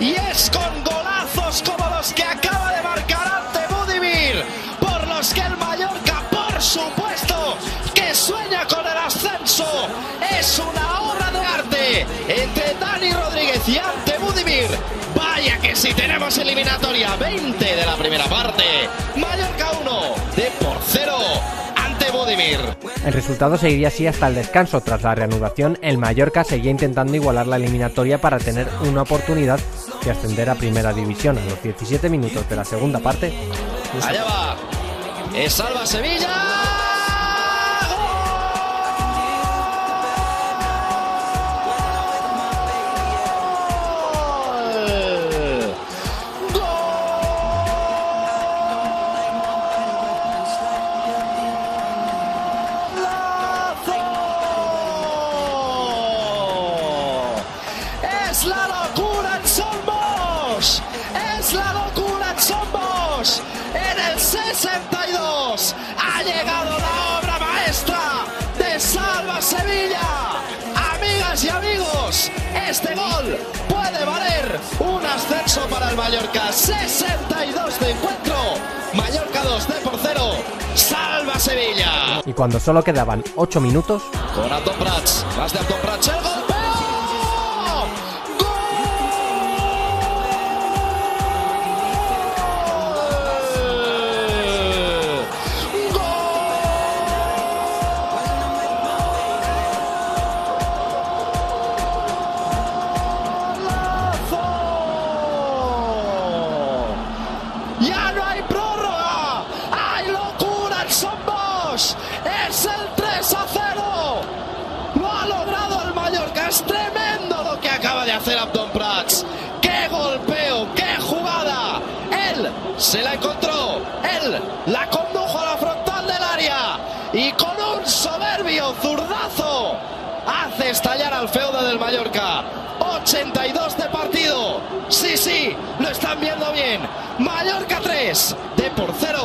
Y es con golazos como los que acaba de marcar ante Budimir, por los que el Mallorca, por supuesto, que sueña con el ascenso. Es una obra de arte entre Dani Rodríguez y ante. Vaya que si tenemos eliminatoria 20 de la primera parte. Mallorca 1, de por 0 ante Budimir. El resultado seguiría así hasta el descanso. Tras la reanudación, el Mallorca seguía intentando igualar la eliminatoria para tener una oportunidad de ascender a primera división. A los 17 minutos de la segunda parte, Allá va. Es Salva Sevilla. Ascenso para el Mallorca. 62 de encuentro. Mallorca 2 de por 0. Salva Sevilla. Y cuando solo quedaban 8 minutos, Con Anton Prats. Más de Anton Prats. El. Estallar al feudo del Mallorca. 82 de partido. Sí, sí, lo están viendo bien. Mallorca 3, de por 0.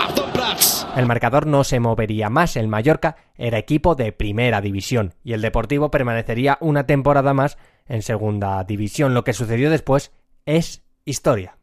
Abdon Prats. el marcador no se movería más. El Mallorca era equipo de primera división y el Deportivo permanecería una temporada más en segunda división. Lo que sucedió después es historia.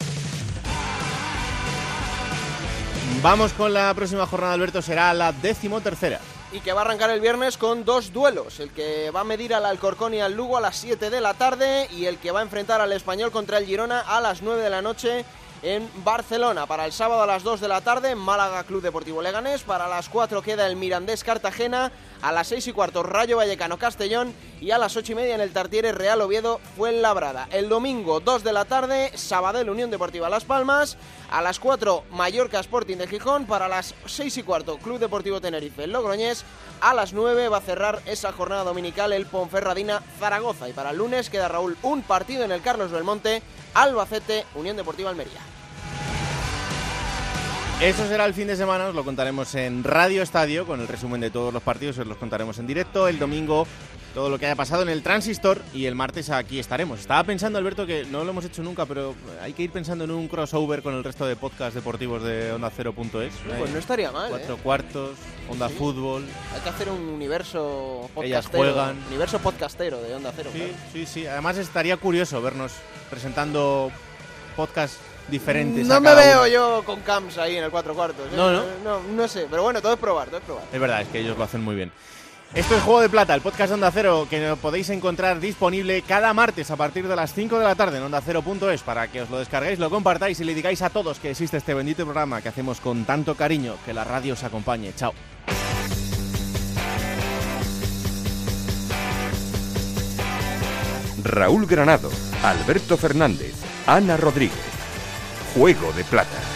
Vamos con la próxima jornada, Alberto, será la decimotercera. Y que va a arrancar el viernes con dos duelos, el que va a medir al Alcorcón y al Lugo a las 7 de la tarde y el que va a enfrentar al Español contra el Girona a las 9 de la noche en Barcelona. Para el sábado a las 2 de la tarde, Málaga Club Deportivo Leganés. Para las 4 queda el Mirandés Cartagena. A las 6 y cuarto, Rayo Vallecano Castellón. Y a las 8 y media en el Tartiere Real Oviedo Fuenlabrada. El domingo, 2 de la tarde, Sabadell Unión Deportiva Las Palmas. A las 4, Mallorca Sporting de Gijón. Para las 6 y cuarto, Club Deportivo Tenerife Logroñés. A las 9 va a cerrar esa jornada dominical el Ponferradina Zaragoza. Y para el lunes queda Raúl un partido en el Carlos Belmonte. Albacete Unión Deportiva Almería. Eso será el fin de semana, os lo contaremos en Radio Estadio con el resumen de todos los partidos, os los contaremos en directo. El domingo todo lo que haya pasado en el Transistor y el martes aquí estaremos. Estaba pensando, Alberto, que no lo hemos hecho nunca, pero hay que ir pensando en un crossover con el resto de podcasts deportivos de Onda Cero.es. Pues no estaría mal, Cuatro ¿eh? cuartos, Onda Sí. Fútbol. Hay que hacer un universo Ellas podcastero. juegan. Universo podcastero de Onda Cero. Sí, claro. sí, sí. Además estaría curioso vernos presentando podcasts diferentes. No me veo uno. yo con Camps ahí en el cuatro cuartos. ¿eh? No, ¿no? no. No sé, pero bueno, todo es probar, todo es probar. Es verdad, es que ellos lo hacen muy bien. Esto es Juego de Plata, el podcast de Onda Cero que podéis encontrar disponible cada martes a partir de las 5 de la tarde en OndaCero.es para que os lo descarguéis, lo compartáis y le digáis a todos que existe este bendito programa que hacemos con tanto cariño. Que la radio os acompañe. Chao. Raúl Granado, Alberto Fernández, Ana Rodríguez. Juego de Plata.